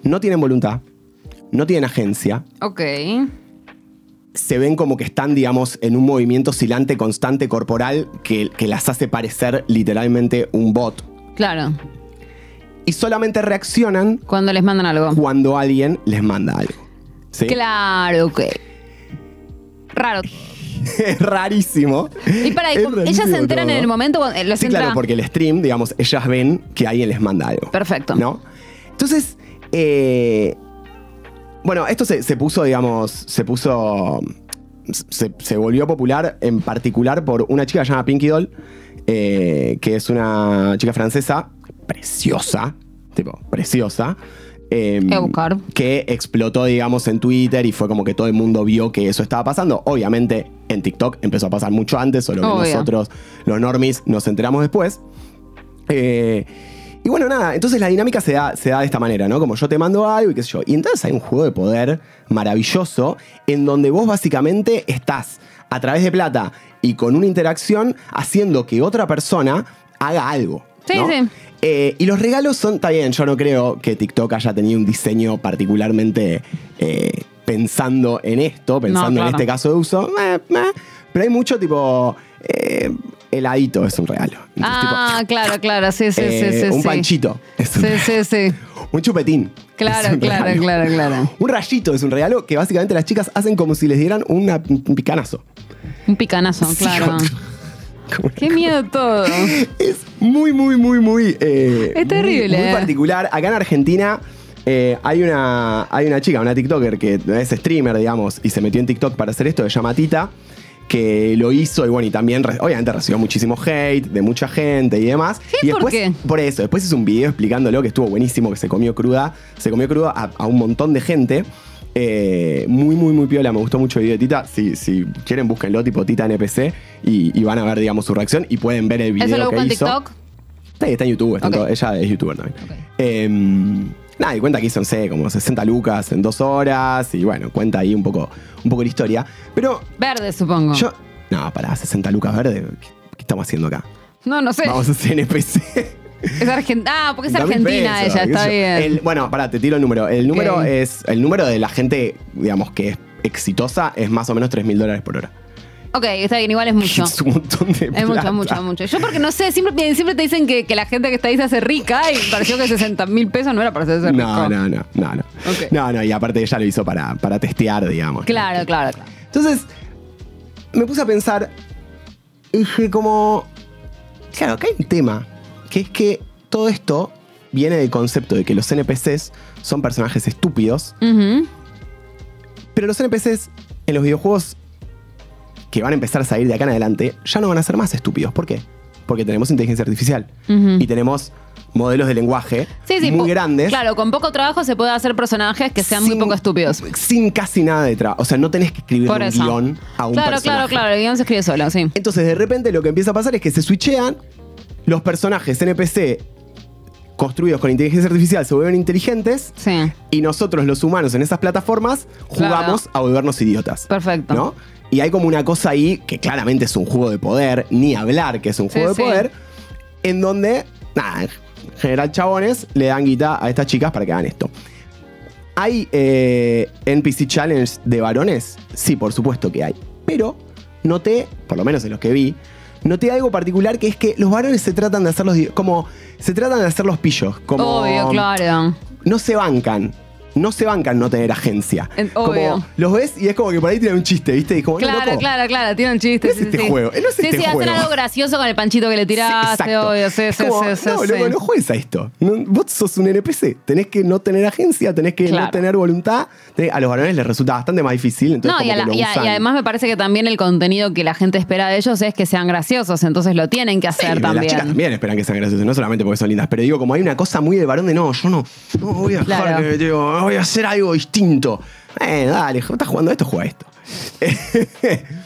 no tienen voluntad, no tienen agencia, Ok. se ven como que están, digamos, en un movimiento oscilante constante corporal que, que las hace parecer literalmente un bot. Claro. Y solamente reaccionan Cuando les mandan algo. cuando alguien les manda algo. ¿Sí? Claro, ok. Raro. es rarísimo. Y para, Es ellas se enteran todo. en el momento cuando eh, les Sí, entra. claro, porque el stream, digamos, ellas ven que alguien les manda algo. Perfecto. ¿No? Entonces, eh, bueno, esto se, se puso, digamos, se puso se, se volvió popular en particular por una chica llamada Pinky Doll, eh, que es una chica francesa, preciosa, tipo, preciosa. Eh, buscar. que explotó, digamos, en Twitter y fue como que todo el mundo vio que eso estaba pasando. Obviamente en TikTok empezó a pasar mucho antes, solo que Obvio. nosotros, los normies, nos enteramos después. Eh, y bueno, nada, entonces la dinámica se da, se da de esta manera, ¿no? Como yo te mando algo y qué sé yo. Y entonces hay un juego de poder maravilloso en donde vos básicamente estás a través de plata y con una interacción haciendo que otra persona haga algo. Sí, ¿no? sí. Eh, y los regalos son, está bien, yo no creo que TikTok haya tenido un diseño particularmente eh, pensando en esto, pensando claro. en este caso de uso, eh, eh, pero hay mucho tipo, eh, heladito es un regalo. Entonces, Ah, tipo, claro, claro, sí, sí, eh, sí, sí. un sí. panchito es un Sí, regalo. sí, sí. Un chupetín. Claro, un claro, regalo. claro, claro. Un rayito es un regalo que básicamente las chicas hacen como si les dieran una- un picanazo. Un picanazo, claro. Qué miedo todo. *laughs* Es muy, muy, muy, muy. eh, Es terrible, Muy, muy eh. particular. Acá en Argentina eh, hay, una, hay una chica, una TikToker que es streamer, digamos, y se metió en TikTok para hacer esto, se llama Tita, que lo hizo y bueno, y también, obviamente, recibió muchísimo hate de mucha gente y demás. ¿Hate y por después, qué? Por eso, después hizo un video explicándolo que estuvo buenísimo, que se comió cruda, se comió cruda a, a un montón de gente. Eh, muy, muy, muy piola. Me gustó mucho el video de Tita. Si, si quieren, búsquenlo, tipo Tita NPC, y, y van a ver, digamos, su reacción y pueden ver el video ¿Eso lo que en hizo. TikTok? Está, está en YouTube, está en Ok. todo- ella es youtuber también. Eh, nada, y cuenta que hizo, no sé, como 60 lucas en dos horas. Y bueno, cuenta ahí un poco, un poco la historia. Pero Verde, supongo. yo. No, para 60 lucas verde, ¿qué, qué estamos haciendo acá? No, no sé. Vamos a hacer NPC. *laughs* Es Argentina. Ah, porque es 20 argentina pesos, ella, está bien. El- bueno, pará, te tiro el número. El número es. El número de la gente, digamos, que es exitosa es más o menos 3 mil dólares por hora. Ok, está bien, igual es mucho. *laughs* Es un montón de Es mucho, plata. mucho, mucho. Yo porque no sé, siempre, siempre te dicen que, que la gente que está ahí se hace rica y pareció que 60 mil pesos no era para hacerse rico. No, no, no, no, no. No, no, y aparte ella lo hizo para, para testear, digamos. Claro, claro, claro. Entonces, me puse a pensar, dije como, claro, acá hay un tema, que es que todo esto viene del concepto de que los NPCs son personajes estúpidos, pero los NPCs en los videojuegos que van a empezar a salir de acá en adelante ya no van a ser más estúpidos. ¿Por qué? Porque tenemos inteligencia artificial y tenemos modelos de lenguaje Sí, sí, muy grandes. Claro, con poco trabajo se puede hacer personajes que sean muy poco estúpidos. Sin casi nada de trabajo. O sea, no tenés que escribir un guion a un claro, personaje. claro, claro. El guion se escribe solo, sí. Entonces, de repente, lo que empieza a pasar es que se switchean, los personajes NPC construidos con inteligencia artificial se vuelven inteligentes Sí. y nosotros, los humanos, en esas plataformas, Claro. jugamos a volvernos idiotas. Perfecto. ¿No? Y hay como una cosa ahí que claramente es un juego de poder, ni hablar que es un Sí, juego de sí. poder, en donde, nada, en general chabones le dan guita a estas chicas para que hagan esto. ¿Hay eh, NPC Challenge de varones? Sí, por supuesto que hay. Pero noté, por lo menos en los que vi, noté algo particular que es que los varones se tratan de hacer los. como. se tratan de hacer los pillos. Como, Obvio, claro. no se bancan. No se bancan no tener agencia. En-. Como los ves y es como que por ahí tiran un chiste, ¿viste? Y como, no, Claro, loco, claro, claro, tiene un chiste. No es sí, este sí. juego, no es sí, este sí, juego. hacen algo gracioso con el panchito que le Sí, tiraste, exacto. obvio, sí, sí, Como, sí, sí, no, sí. loco, no juegues a esto. No, vos sos un NPC. Tenés que no tener agencia, tenés que Claro. no tener voluntad. A los varones les resulta bastante más difícil. Entonces No, y, a la- y a- usan. y además me parece que también el contenido que la gente espera de ellos es que sean graciosos, entonces lo tienen que Sí, hacer también. Las chicas también esperan que sean graciosas, no solamente porque son lindas. Pero digo, como hay una cosa muy de varón de no, yo no, no voy a dejar Claro. que, digo, voy a hacer algo distinto. Eh, dale, estás jugando esto, juega esto. *laughs*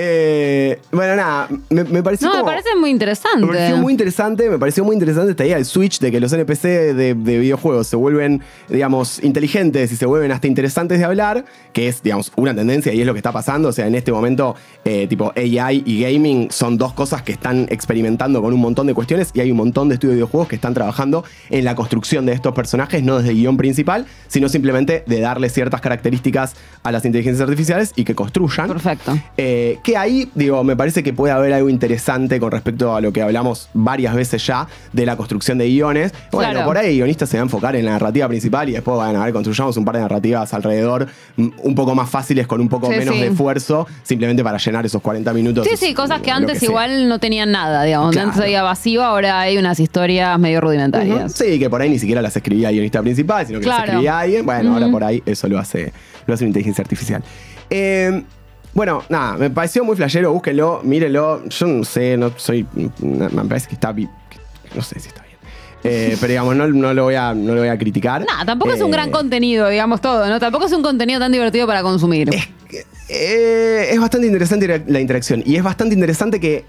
Eh, bueno, nada, me, me pareció No, me parece muy interesante. Me pareció muy interesante, me pareció muy interesante esta idea del switch de que los NPC de, de videojuegos se vuelven, digamos, inteligentes y se vuelven hasta interesantes de hablar, que es, digamos, una tendencia y es lo que está pasando. O sea, en este momento, eh, tipo AI y gaming son dos cosas que están experimentando con un montón de cuestiones y hay un montón de estudios de videojuegos que están trabajando en la construcción de estos personajes, no desde el guion principal, sino simplemente de darle ciertas características a las inteligencias artificiales y que construyan. Perfecto. Eh, que ahí, digo, me parece que puede haber algo interesante con respecto a lo que hablamos varias veces ya de la construcción de guiones. Bueno, Claro. por ahí el guionista se va a enfocar en la narrativa principal y después van a ver, construyamos un par de narrativas alrededor, un poco más fáciles, con un poco Sí, menos sí. de esfuerzo, simplemente para llenar esos 40 minutos. Sí, sí, cosas que antes igual no tenían nada, digamos. Claro. Antes había vacío, ahora hay unas historias medio rudimentarias. Sí, que por ahí ni siquiera las escribía el guionista principal, sino que las escribía alguien. Bueno, ahora por ahí eso lo hace, lo hace una inteligencia artificial. Eh, Bueno, nada, me pareció muy flashero, búsquenlo, mírenlo. Yo no sé, no soy. Me parece que está. No sé si está bien. Eh, pero digamos, no, no lo voy a, no lo voy a criticar. No, tampoco es un Eh, gran contenido, digamos todo, ¿no? Tampoco es un contenido tan divertido para consumir. Eh, es bastante interesante la interacción. Y es bastante interesante que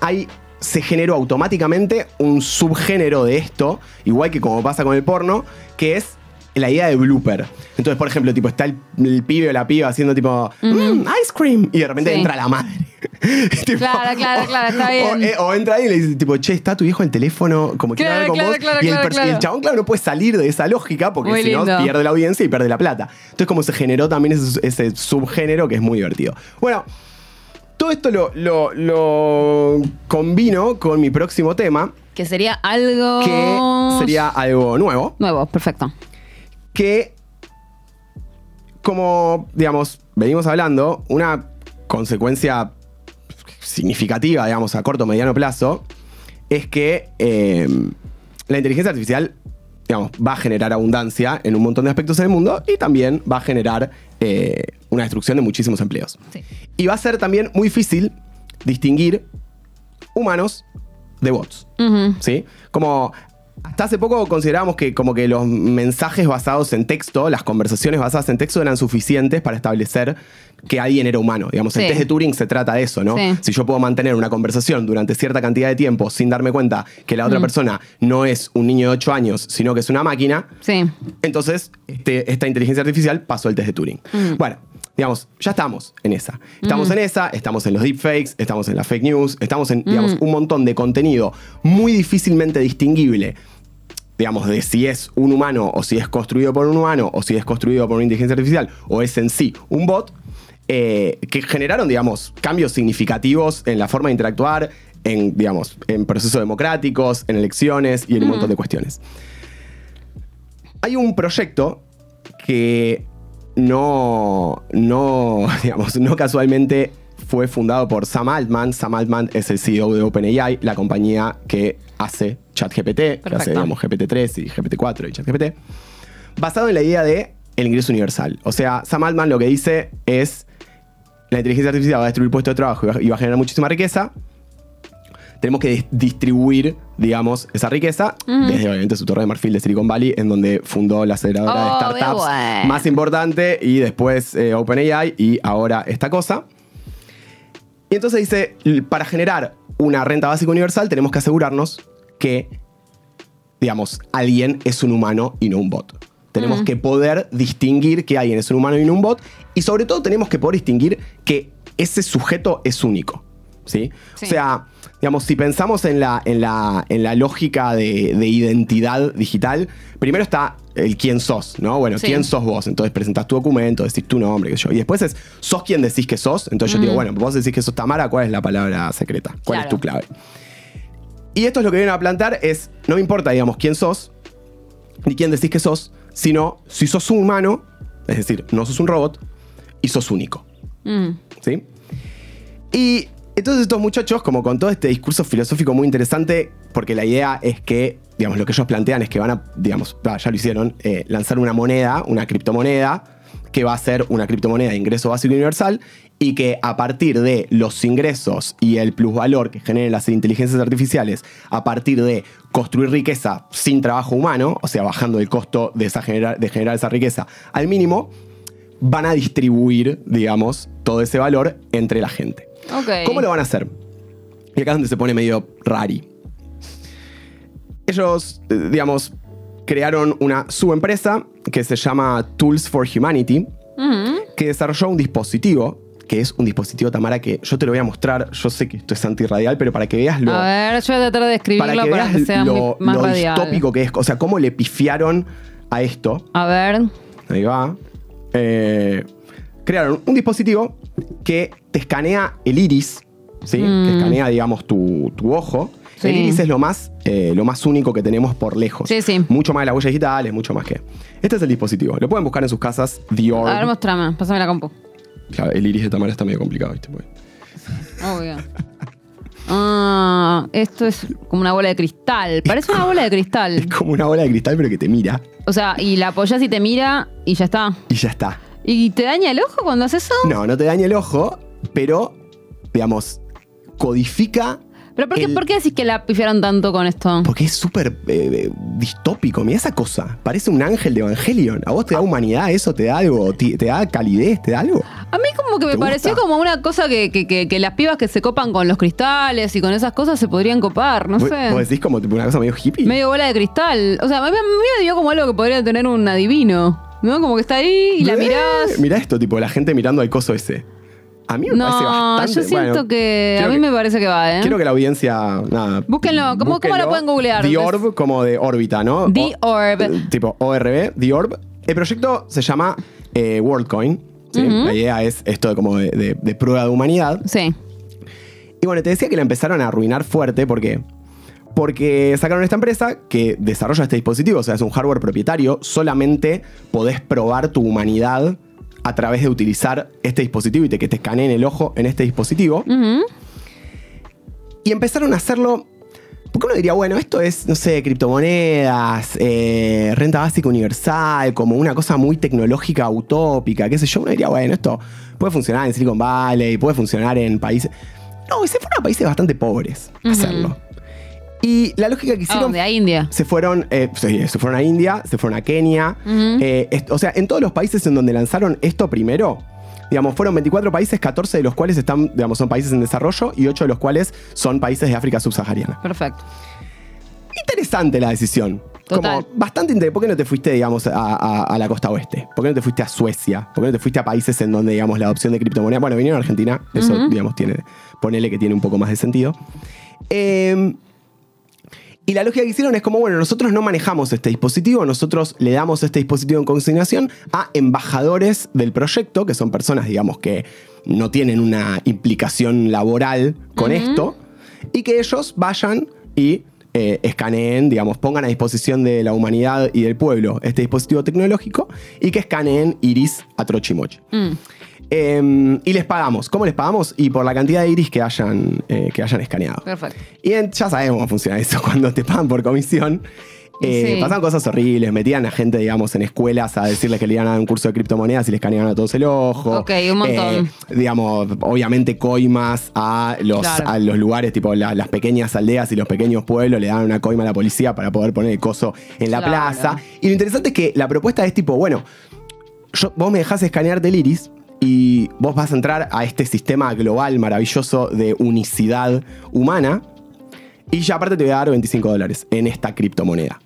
hay. Se generó automáticamente un subgénero de esto, igual que como pasa con el porno, que es la idea de blooper. Entonces, por ejemplo, tipo, está el, el pibe o la piba haciendo tipo, "Mm, ice cream, y de repente Sí. entra la madre. *laughs* Tipo, Claro, claro, claro, está O, bien. eh, o entra ahí y le dice, tipo, che, está tu hijo en el teléfono, como que Claro, claro, vos. claro, y, el y el chabón, claro, no puede salir de esa lógica porque Muy si no pierde la audiencia y pierde la plata. Entonces, como se generó también ese, ese subgénero que es muy divertido. Bueno, todo esto lo, lo- lo combino con mi próximo tema, Que sería algo. que sería algo nuevo, Nuevo, perfecto. Que, como, digamos, venimos hablando, una consecuencia significativa, digamos, a corto o mediano plazo, es que eh, la inteligencia artificial, digamos, va a generar abundancia en un montón de aspectos en el mundo y también va a generar eh, una destrucción de muchísimos empleos. Sí. Y va a ser también muy difícil distinguir humanos de bots. ¿sí? Como hasta hace poco considerábamos que como que los mensajes basados en texto, las conversaciones basadas en texto eran suficientes para establecer que alguien era humano. Digamos, el test de Turing se trata de eso, ¿no? Sí. Si yo puedo mantener una conversación durante cierta cantidad de tiempo sin darme cuenta que la otra Mm. persona no es un niño de 8 años, sino que es una máquina, Sí. entonces, este- esta inteligencia artificial pasó el test de Turing. Mm. Bueno, digamos, ya estamos en esa. Estamos en esa, estamos en los deepfakes, estamos en las fake news, estamos en, digamos, Mm. un montón de contenido muy difícilmente distinguible, digamos, de si es un humano o si es construido por un humano o si es construido por una inteligencia artificial o es en sí un bot, eh, que generaron, digamos, cambios significativos en la forma de interactuar, en, digamos, en procesos democráticos, en elecciones y en un montón de cuestiones. Hay un proyecto que no, no, *laughs* digamos, no casualmente fue fundado por Sam Altman. Sam Altman es el CEO de OpenAI, la compañía que hace ChatGPT, que hace, digamos, GPT-3 y GPT-4 y ChatGPT, basado en la idea de el ingreso universal. O sea, Sam Altman lo que dice es la inteligencia artificial va a destruir puestos de trabajo y va- y va a generar muchísima riqueza. Tenemos que dis- distribuir, digamos, esa riqueza desde obviamente su torre de marfil de Silicon Valley, en donde fundó la aceleradora de Oh, startups bueno. más importante y después eh, OpenAI y ahora esta cosa. Y entonces dice, para generar una renta básica universal tenemos que asegurarnos que, digamos, alguien es un humano y no un bot. Tenemos que poder distinguir que alguien es un humano y no un bot. Y sobre todo tenemos que poder distinguir que ese sujeto es único. ¿Sí? Sí. O sea, digamos, si pensamos en la, en la, en la lógica de, de identidad digital, primero está el quién sos, ¿no? Bueno, Sí. quién sos vos. Entonces presentas tu documento, decís tu nombre, qué sé yo. Y después es, sos quien decís que sos. Entonces yo digo, bueno, vos decís que sos Tamara, ¿cuál es la palabra secreta? ¿Cuál es tu clave? Y esto es lo que vienen a plantear es, no me importa, digamos, quién sos, ni quién decís que sos, sino si sos un humano, es decir, no sos un robot, y sos único. Mm. ¿Sí? Y entonces estos muchachos, como con todo este discurso filosófico muy interesante, porque la idea es que, digamos, lo que ellos plantean es que van a, digamos, ya lo hicieron, eh, lanzar una moneda, una criptomoneda, que va a ser una criptomoneda de ingreso básico universal y que a partir de los ingresos y el plusvalor que generen las inteligencias artificiales, a partir de construir riqueza sin trabajo humano, o sea, bajando el costo de, esa generar, de generar esa riqueza al mínimo, van a distribuir, digamos, todo ese valor entre la gente. ¿Cómo lo van a hacer? Y acá es donde se pone medio rari. Ellos, eh, digamos, crearon una subempresa que se llama Tools for Humanity, que desarrolló un dispositivo, que es un dispositivo, Tamara, que yo te lo voy a mostrar. Yo sé que esto es antirradial, pero para que veas lo, A ver, yo voy a tratar de para escribirlo que para que sea lo, muy- más lo radial. distópico que es. O sea, cómo le pifiaron a esto. A ver. Ahí va. Eh, crearon un dispositivo que te escanea el iris, ¿sí? Que escanea, digamos, tu, tu ojo. Mm. Sí. El iris es lo más, eh, lo más único que tenemos por lejos. Sí, sí. Mucho más de las huellas digitales, mucho más que. Este es el dispositivo. Lo pueden buscar en sus casas. The Orb. A ver, mostrame. Pásame la compu. Claro, el iris de Tamara está medio complicado, ¿viste? *laughs* Obvio. Ah, esto es como una bola de cristal. Parece una bola de *laughs* Es cristal. como una bola de cristal, pero que te mira O sea, y la apoyas y te mira y ya está. y ya está. ¿Y te daña el ojo cuando haces eso? No, no te daña el ojo, pero, digamos, codifica. ¿Pero por qué, el- por qué decís que la pifiaron tanto con esto? Porque es súper eh, eh, distópico. Mira esa cosa. Parece un ángel de Evangelion. ¿A vos te da humanidad eso? ¿Te da algo? ¿Te, te da calidez? ¿Te da algo? A mí como que me pareció como una cosa que, que- que- que las pibas que se copan con los cristales y con esas cosas se podrían copar, no ¿Vos, sé. vos decís como una cosa medio hippie? Medio bola de cristal. O sea, a mí, me dio como algo que podría tener un adivino. ¿No? Como que está ahí y la mirás. Mirá esto, tipo, la gente mirando al coso ese. A mí me parece No, bastante. yo siento bueno, que. A mí que- me parece que va, ¿eh? Quiero que la audiencia. Nada, Búsquenlo. ¿Cómo- cómo lo pueden googlear? The Orb, como de órbita, ¿no? The O- Orb. eh, Tipo ORB, The Orb. El proyecto se llama eh, WorldCoin. ¿sí? La idea es esto de como de, de- de prueba de humanidad. Sí. Y bueno, te decía que la empezaron a arruinar fuerte porque. Porque sacaron esta empresa que desarrolla este dispositivo, o sea, es un hardware propietario, solamente podés probar tu humanidad a través de utilizar este dispositivo y te, que te escaneen el ojo en este dispositivo. Y empezaron a hacerlo. Porque uno diría, bueno, esto es, no sé, criptomonedas, eh, renta básica universal, como una cosa muy tecnológica, utópica, qué sé yo. Uno diría, bueno, esto puede funcionar en Silicon Valley, puede funcionar en países. No, se fueron a países bastante pobres a hacerlo. Y la lógica que ¿A hicieron. dónde? ¿A India? Se fueron, eh, se fueron a India, se fueron a Kenia. eh, o sea, en todos los países en donde lanzaron esto primero, digamos, fueron 24 países, 14 de los cuales están, digamos, son países en desarrollo y 8 de los cuales son países de África subsahariana. Perfecto. Interesante la decisión. Total. Como bastante interesante. ¿Por qué no te fuiste, digamos, a, a- a la costa oeste? ¿Por qué no te fuiste a Suecia? ¿Por qué no te fuiste a países en donde, digamos, la adopción de criptomonedas? Bueno, vinieron a Argentina. Eso, digamos, tiene. Ponele que tiene un poco más de sentido. Eh, y la lógica que hicieron es como, bueno, nosotros no manejamos este dispositivo, nosotros le damos este dispositivo en consignación a embajadores del proyecto, que son personas, digamos, que no tienen una implicación laboral con esto, y que ellos vayan y eh, escaneen, digamos, pongan a disposición de la humanidad y del pueblo este dispositivo tecnológico y que escaneen iris a trochimoche. Mm. Eh, y les pagamos. ¿Cómo les pagamos? Y por la cantidad de iris que hayan, eh, que hayan escaneado. Perfecto. Y en- ya sabemos cómo funciona eso *laughs* cuando te pagan por comisión. Eh, Sí. Pasaban cosas horribles, metían a gente, digamos, en escuelas a decirles que le iban a dar un curso de criptomonedas y les escaneaban a todos el ojo. Ok, un montón. Eh, digamos, obviamente coimas a los, Claro. a los lugares, tipo la- las pequeñas aldeas y los pequeños pueblos, le daban una coima a la policía para poder poner el coso en la Claro. plaza. Y lo interesante es que la propuesta es tipo, bueno, yo- vos me dejás escanearte el iris y vos vas a entrar a este sistema global maravilloso de unicidad humana y ya aparte te voy a dar 25 dólares en esta criptomoneda.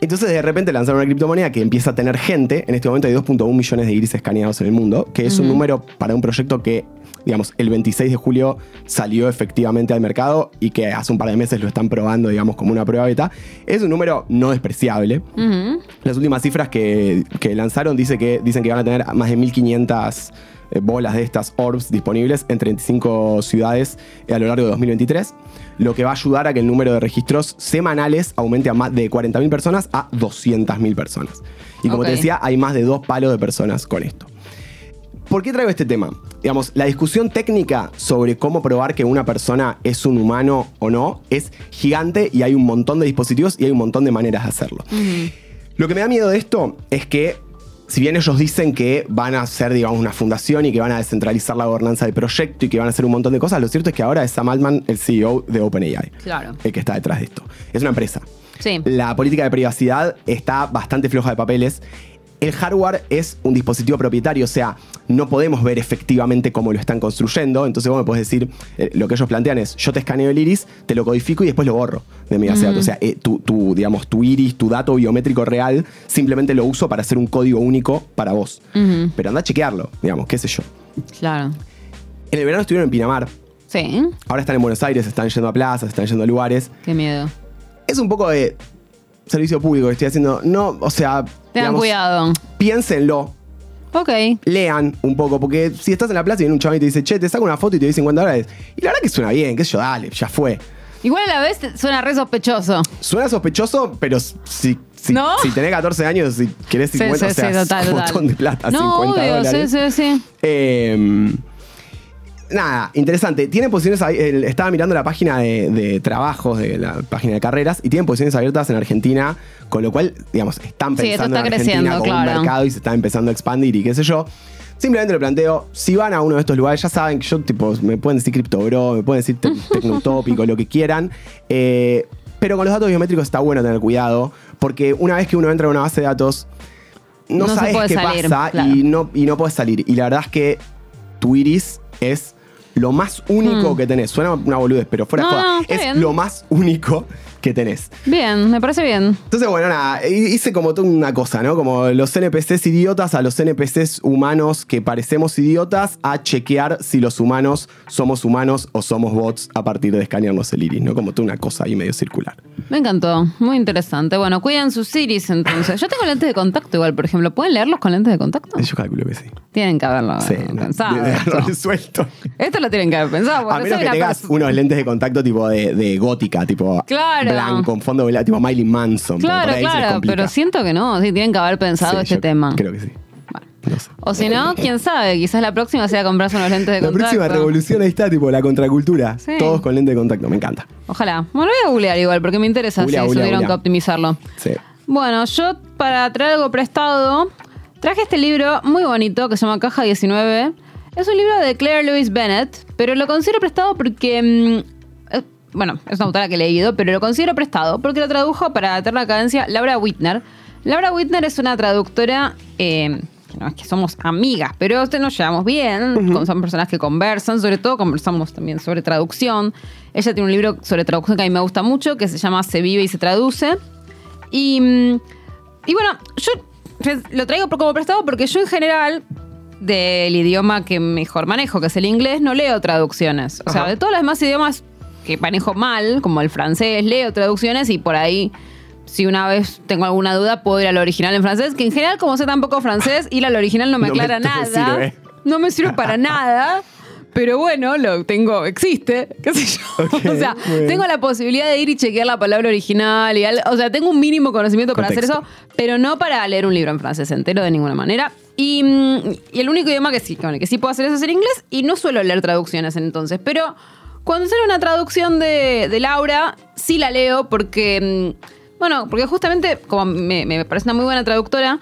Entonces de repente lanzaron una criptomoneda que empieza a tener gente. En este momento hay 2.1 millones de iris escaneados en el mundo, que es un número para un proyecto que, digamos, el 26 de julio salió efectivamente al mercado y que hace un par de meses lo están probando, digamos, como una prueba beta. Es un número no despreciable. Las últimas cifras que, que lanzaron dice que, dicen que van a tener más de 1500 eh, bolas de estas orbs disponibles en 35 ciudades eh, a lo largo de 2023, lo que va a ayudar a que el número de registros semanales aumente a más de 40.000 personas a 200.000 personas. Y como te decía, hay más de dos palos de personas con esto. ¿Por qué traigo este tema? Digamos, la discusión técnica sobre cómo probar que una persona es un humano o no es gigante y hay un montón de dispositivos y hay un montón de maneras de hacerlo. Lo que me da miedo de esto es que, si bien ellos dicen que van a ser, digamos, una fundación y que van a descentralizar la gobernanza del proyecto y que van a hacer un montón de cosas, lo cierto es que ahora es Sam Altman el CEO de OpenAI. Claro. El que está detrás de esto. Es una empresa. Sí. La política de privacidad está bastante floja de papeles. El hardware es un dispositivo propietario, o sea, no podemos ver efectivamente cómo lo están construyendo. Entonces vos me podés decir, eh, lo que ellos plantean es, yo te escaneo el iris, te lo codifico y después lo borro de mi base de datos. O sea, eh, tu, tu, digamos, tu iris, tu dato biométrico real, simplemente lo uso para hacer un código único para vos. Pero anda a chequearlo, digamos, qué sé yo. Claro. En el verano estuvieron en Pinamar, Sí. ahora están en Buenos Aires, están yendo a plazas, están yendo a lugares. Qué miedo. Es un poco de servicio público que estoy haciendo. No, o sea. Tengan digamos, cuidado. Piénsenlo, Ok. lean un poco, porque si estás en la plaza y viene un chaval y te dice, che, te saco una foto y te doy 50 dólares. Y la verdad que suena bien, qué sé yo, dale, ya fue. Igual a la vez suena re sospechoso. Suena sospechoso, pero si, si, ¿No? si tenés 14 años, si querés Sí, 50, sí, o sea, sí, total, es *laughs* un total. montón de plata, no, 50 obvio, dólares. sí, sí, sí. Eh, nada, interesante. Tienen posiciones, estaba mirando la página de, de trabajos, de la página de carreras, y tienen posiciones abiertas en Argentina, con lo cual, digamos, están Sí, pensando está en Argentina como un mercado y se está empezando a expandir y qué sé yo. Simplemente lo planteo, si van a uno de estos lugares, ya saben que yo, tipo, me pueden decir criptobro, me pueden decir te- *laughs* tecnotópico, lo que quieran. eh, pero con los datos biométricos está bueno tener cuidado, porque una vez que uno entra a una base de datos, no, sabes qué salir, pasa claro. y, no, y no puedes salir. Y la verdad es que tu iris es lo más único Hmm. que tenés. Suena una boludez, pero fuera de No, joda, no, está es bien. lo más único que tenés. Bien, me parece bien. Entonces, bueno, nada, hice como toda una cosa, ¿no? Como los NPCs idiotas a los NPCs humanos que parecemos idiotas a chequear si los humanos somos humanos o somos bots a partir de escanearnos el iris, ¿no? Como toda una cosa ahí medio circular. Me encantó, muy interesante. Bueno, cuiden sus iris entonces. Yo tengo lentes de contacto igual, por ejemplo. ¿Pueden leerlos con lentes de contacto? Yo calculo que sí. Tienen que haberlo Sí, eh, no, pensado. de- esto. resuelto. Esto lo tienen que haber pensado. A menos que tengas unos lentes de contacto tipo de, de gótica, tipo Claro. Blanco, con fondo blanco, tipo Miley Manson. Claro, claro, pero siento que no. Sí, tienen que haber pensado Sí, este tema. Creo que sí. Bueno. No sé. O si no, quién sabe, quizás la próxima sea comprarse unos lentes de La contacto. próxima revolución ahí está, tipo la contracultura. Sí. Todos con lente de contacto, me encanta. Ojalá. Bueno, voy a googlear igual, porque me interesa si tuvieron que optimizarlo. Sí. Bueno, yo para traer algo prestado, traje este libro muy bonito que se llama Caja 19. Es un libro de Claire Louise Bennett, pero lo considero prestado porque... mm, bueno, es una autora que he leído, pero lo considero prestado porque lo tradujo para Eterna Cadencia Laura Whitner. Laura Whitner es una traductora... eh, que no es que somos amigas, pero nos llevamos bien, son personas que conversan, sobre todo conversamos también sobre traducción. Ella tiene un libro sobre traducción que a mí me gusta mucho, que se llama Se vive y se traduce. Y, y bueno, yo re- lo traigo como prestado porque yo en general, del idioma que mejor manejo, que es el inglés, no leo traducciones. O sea, Ajá. de todos los demás idiomas que manejo mal, como el francés, leo traducciones y por ahí, si una vez tengo alguna duda, puedo ir al original en francés, que en general, como sé tan poco francés, ir al original no me *laughs* No aclara *laughs* me nada. sirve. No me sirve para nada. Pero bueno, lo tengo, existe, qué sé yo. *laughs* O sea, tengo la posibilidad de ir y chequear la palabra original y al- o sea, tengo un mínimo conocimiento para hacer eso, pero no para leer un libro en francés entero de ninguna manera. Y, mm, y el único idioma que sí, que sí puedo hacer eso es el inglés y no suelo leer traducciones entonces, pero cuando sale una traducción de, de Laura, sí la leo porque, mm, bueno, porque justamente como me, me parece una muy buena traductora,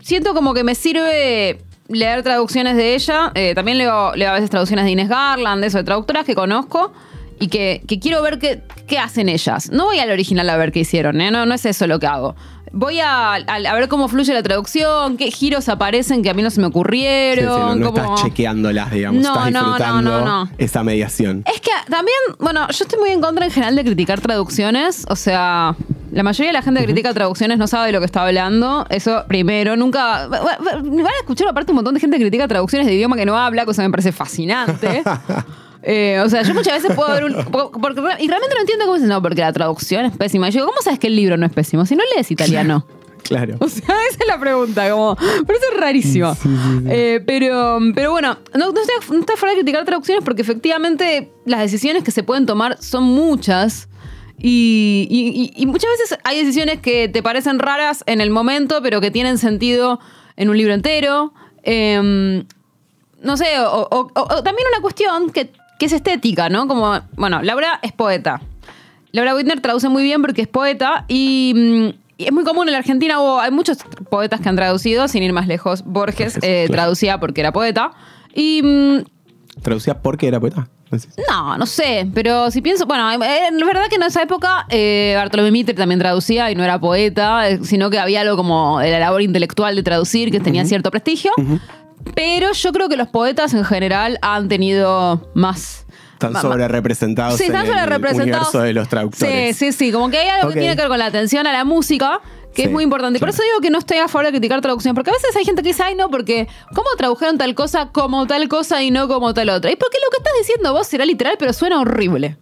siento como que me sirve leer traducciones de ella. Eh, también leo, leo a veces traducciones de Inés Garland, de eso, de traductoras que conozco y que, que quiero ver qué, qué hacen ellas. No voy al original a ver qué hicieron, ¿eh? no, no es eso lo que hago. Voy a, a- a ver cómo fluye la traducción, qué giros aparecen que a mí no se me Sí, sí, ocurrieron. no, no cómo- estás chequeándolas, digamos. No, estás no, no, disfrutando no, no. esa mediación. Es que también, bueno, yo estoy muy en contra en general de criticar traducciones. O sea, la mayoría de la gente que critica traducciones no sabe de lo que está hablando. Eso primero, nunca. Van a escuchar aparte un montón de gente que critica traducciones de idioma que no habla, cosa que me parece fascinante. *laughs* Eh, o sea, yo muchas veces puedo ver un. *laughs* por- porque y realmente no entiendo cómo dicen, no, porque la traducción es pésima. Y yo digo, ¿cómo sabes que el libro no es pésimo? Si no lees italiano. *laughs* Claro. O sea, esa es la pregunta, como, pero eso es rarísimo. Eh, pero, pero bueno, no, no estoy, no estoy fuera de criticar traducciones porque efectivamente las decisiones que se pueden tomar son muchas. Y, y- muchas veces hay decisiones que te parecen raras en el momento, pero que tienen sentido en un libro entero. Em, no sé, o, o- o- o también una cuestión que, que es estética, ¿no? Como, bueno, Laura es poeta. Laura Whitner traduce muy bien porque es poeta y, mm, y es muy común en la Argentina. hubo- hay muchos poetas que han traducido, sin ir más lejos. Borges eh, traducía porque era poeta. Y mm, ¿Traducía porque era poeta? No no, sé, pero si pienso, bueno, eh, es verdad que en esa época eh, Bartolomé Mitre también traducía y no era poeta, eh, sino que había algo como la labor intelectual de traducir que tenía cierto prestigio. Pero yo creo que los poetas en general han tenido más. Están sobre representados Sí, están en el sobrerepresentados. universo de los traductores. Sí, sí, sí. Como que hay algo que tiene que ver con la atención a la música, que Sí, es muy importante. Por claro. eso digo que no estoy a favor de criticar traducción. Porque a veces hay gente que dice, ay, no, porque ¿cómo tradujeron tal cosa como tal cosa y no como tal otra? Y porque lo que estás diciendo vos será literal, pero suena horrible.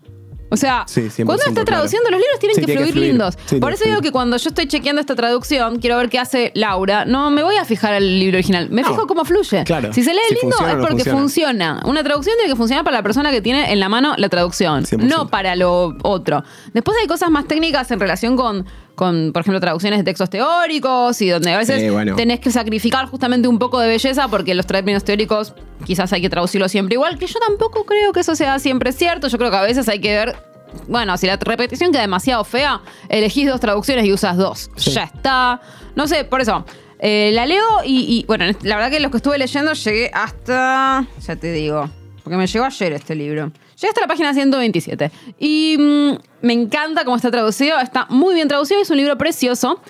O sea, Sí, 100% cuando estás claro. traduciendo los libros tienen Sí, que tiene que fluir lindos. Sí, Por eso digo que cuando yo estoy chequeando esta traducción, quiero ver qué hace Laura. No me voy a fijar el libro original. Me No. fijo cómo fluye. Claro. Si se lee Si lindo es no porque funciona. funciona. Una traducción tiene que funcionar para la persona que tiene en la mano la traducción. 100%. No para lo otro. Después hay cosas más técnicas en relación con con, por ejemplo, traducciones de textos teóricos y donde a veces bueno. tenés que sacrificar justamente un poco de belleza porque los términos teóricos quizás hay que traducirlos siempre igual, que yo tampoco creo que eso sea siempre cierto. Yo creo que a veces hay que ver, bueno, si la repetición queda demasiado fea, elegís dos traducciones y usas dos. Sí. Ya está. No sé, por eso. eh, la leo y, y, bueno, la verdad que lo que estuve leyendo llegué hasta, ya te digo, porque me llegó ayer este libro. Llegué hasta la página 127. Y mm, me encanta cómo está traducido. Está muy bien traducido. Es un libro precioso.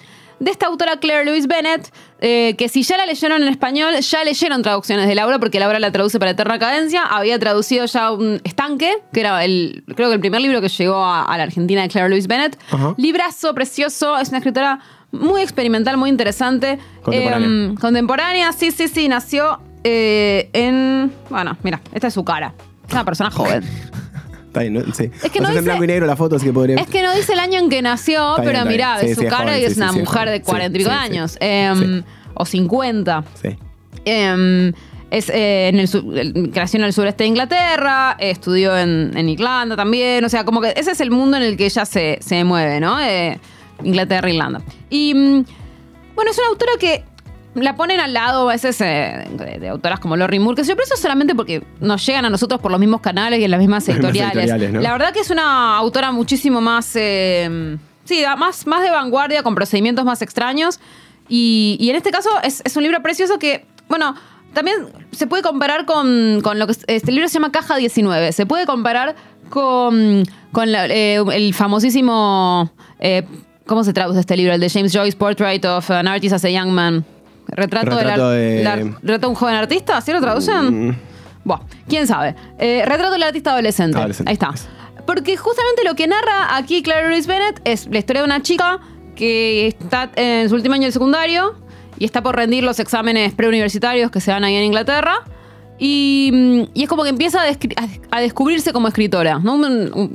De esta autora Claire Louise Bennett, eh, que si ya la leyeron en español, ya leyeron traducciones de Laura, porque Laura la traduce para Eterna Cadencia. Había traducido ya un estanque, que era el, creo que el primer libro que llegó a, a la Argentina de Claire Louise Bennett. Librazo precioso. Es una escritora muy experimental, muy interesante. Contemporánea. Em, contemporánea, sí, sí, sí. Nació eh, en. Bueno, mira, esta es su cara. Es una persona joven. *laughs* Está bien, ¿no? Sí. Es que O no sea, es en dice- blanco y negro la foto, así que podría. Es que no dice el año en que nació, Está bien, pero está bien. mirá, Sí, es su sí, es cara joven, y es sí, una sí, sí, es mujer joven. de Sí, cuarenta y pico sí, de sí. años. Em. O 50. Sí. Em, es, eh, en el, su- el- creció en el sureste de Inglaterra, eh, estudió en, en Irlanda también. O sea, como que ese es el mundo en el que ella se, se mueve, ¿no? Eh, Inglaterra, Irlanda. Y mm, bueno, es una autora que la ponen al lado a veces eh, de, de autoras como Lori Moore, que yo, pero eso solamente porque nos llegan a nosotros por los mismos canales y en las mismas *laughs* editoriales. editoriales, ¿no? La verdad que es una autora muchísimo más. eh, sí, más, más de vanguardia, con procedimientos más extraños. Y, y en este caso es, es un libro precioso que, bueno, también se puede comparar con, con lo que. es- Este libro se llama Caja 19. Se puede comparar con, con la- eh, el famosísimo. eh, ¿Cómo se traduce este libro? El de James Joyce, Portrait of an Artist as a Young Man. Retrato, de- retrato de un joven artista, ¿así lo traducen? Mm, Bueno, quién sabe. Eh, retrato del artista adolescente. Adolescente. Ahí está. Porque justamente lo que narra aquí Claire Louise Bennett es la historia de una chica que está en su último año del secundario y está por rendir los exámenes preuniversitarios que se dan ahí en Inglaterra. Y, mm, y es como que empieza a, a- descubrirse como escritora,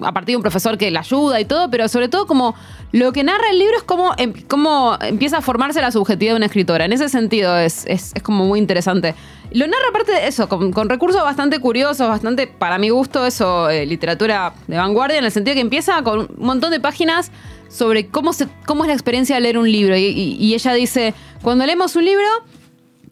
a partir de un profesor que la ayuda y todo, pero sobre todo como lo que narra el libro es cómo, em- empieza a formarse la subjetividad de una escritora. En ese sentido es, es- como muy interesante. Lo narra aparte de eso, con, recursos bastante curiosos, bastante, para mi gusto, eso, eh, literatura de vanguardia, en el sentido que empieza con un montón de páginas sobre cómo, se, cómo es la experiencia de leer un libro. Y ella dice, cuando leemos un libro,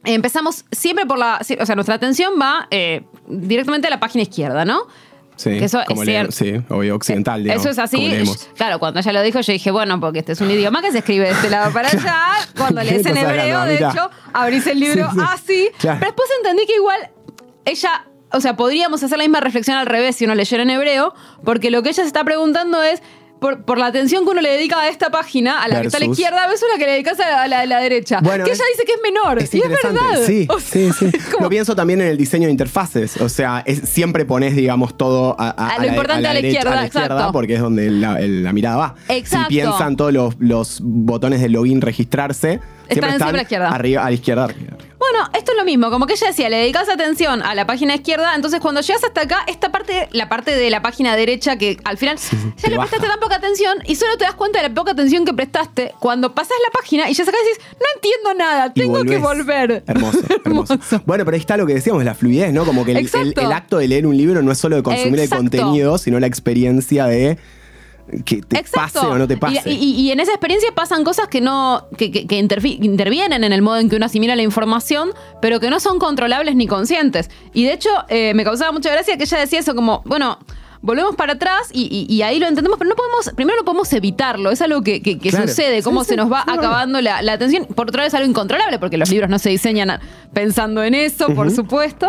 empezamos siempre por la... O sea, nuestra atención va eh, directamente a la página izquierda, ¿no? Sí, Que eso como es cierto. sí, obvio, occidental, digamos. Eso es así. Claro, cuando ella lo dijo, yo dije, bueno, porque este es un idioma que se escribe de este lado para allá. Cuando ¿Qué *laughs* lees en hebreo, hablando, de hecho, abrís el libro Sí, sí. así. Claro. Pero después entendí que igual ella, o sea, podríamos hacer la misma reflexión al revés si uno leyera en hebreo, porque lo que ella se está preguntando es. Por, por la atención que uno le dedica a esta página, a la que está a la Versus- izquierda, ves una que le dedicas a la, a la- a la derecha. Bueno, que ella dice que es menor. Es y es verdad. Sí, O sea, sí, sí. *laughs* como- Lo pienso también en el diseño de interfaces. O sea, es- siempre pones, digamos, todo a, A lo importante a la derecha, izquierda, la exacto. porque es donde la, el- la mirada va. Exacto. Si piensan todos los, los botones de login, registrarse, siempre encima están a la izquierda. arriba, a la izquierda. arriba, arriba. Bueno, esto es lo mismo, como que ella decía, le dedicas atención a la página izquierda, entonces cuando llegas hasta acá, esta parte, la parte de la página derecha, que al final ya le prestaste tan poca atención y solo te das cuenta de la poca atención que prestaste cuando pasas la página y ya sacás y dices, no entiendo nada, tengo que volver. Hermoso, *laughs* hermoso, Hermoso. Bueno, pero ahí está lo que decíamos, la fluidez, ¿no? Como que el, el- Exacto. el acto de leer un libro no es solo de consumir Exacto. el contenido, sino la experiencia de que te Exacto. pase o no te pase. Y, y- y en esa experiencia pasan cosas que no. que, que- que intervienen en el modo en que uno asimila la información, pero que no son controlables ni conscientes. Y de hecho, eh, me causaba mucha gracia que ella decía eso como, bueno. Volvemos para atrás y, y- y ahí lo entendemos, pero no podemos, primero no podemos evitarlo, es algo que, que- que Claro. sucede, cómo Sí, se sí, nos va sí, acabando la, la atención. Por otra vez, algo incontrolable, porque los libros no se diseñan pensando en eso, por supuesto.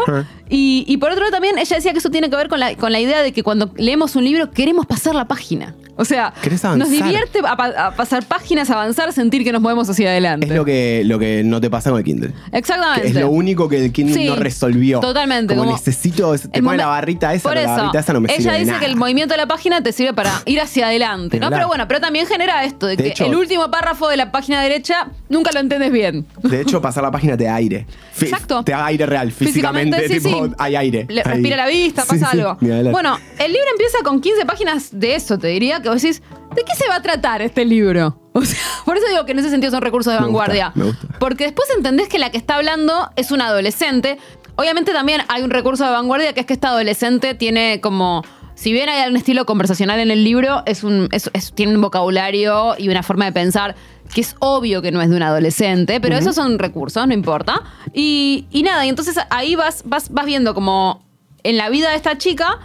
Y, y por otro lado también, ella decía que eso tiene que ver con la, con la idea de que cuando leemos un libro queremos pasar la página. O sea, nos divierte a, pa- a pasar páginas, avanzar, sentir que nos movemos hacia adelante. Es lo que, lo que no te pasa con el Kindle. Exactamente. Que es lo único que el Kindle Sí, no resolvió. totalmente, Como, como necesito, te pone la barrita esa, pero la barrita esa no me ella sirve nada. que el movimiento de la página te sirve para ir hacia adelante. Pero bueno, pero también genera esto de, De que hecho- el último párrafo de la página derecha nunca lo entiendes bien. De hecho, pasar la página te da aire. Exacto. Te da aire real, físicamente, sí, tipo, sí. hay aire. Le- respira la vista, *laughs* pasa sí, algo. Bueno, el libro empieza con 15 páginas de eso, te diría, que vos decís, ¿de qué se va a tratar este libro? O sea, *laughs* por eso digo que en ese sentido son recursos de Me gusta, vanguardia. me gusta. Porque después entendés que la que está hablando es una adolescente. Obviamente también hay un recurso de vanguardia que es que esta adolescente tiene como si bien hay un estilo conversacional en el libro, es un, es- es- tiene un vocabulario y una forma de pensar que es obvio que no es de un adolescente, pero esos son recursos, no importa. Y, y nada, y entonces ahí vas, vas, vas viendo como en la vida de esta chica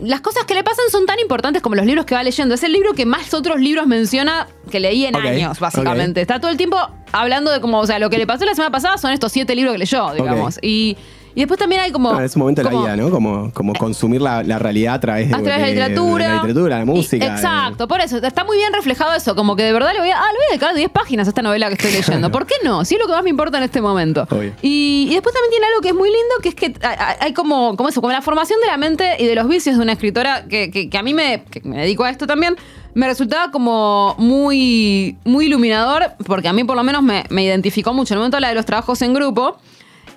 las cosas que le pasan son tan importantes como los libros que va leyendo. Es el libro que más otros libros menciona que leí en años, básicamente. Está todo el tiempo hablando de como, o sea, lo que le pasó la semana pasada son estos siete libros que leyó, digamos. Y, y después también hay como. Ah, es un momento de la vida, ¿no? Como, como consumir la, la realidad a través de, a través de la literatura. de la literatura, la Y- música. de- exacto, por eso. Está muy bien reflejado eso. Como que de verdad le voy a, ah, le voy a dedicar 10 páginas a esta novela que estoy leyendo. *laughs* ¿Por qué no? Si es lo que más me importa en este momento. Y, y después también tiene algo que es muy lindo, que es que hay- como, como eso, como la formación de la mente y de los vicios de una escritora que, que- que a mí me, que me dedico a esto también. Me resultaba como muy, muy iluminador, porque a mí por lo menos me, me identificó mucho. En el momento de la de los trabajos en grupo,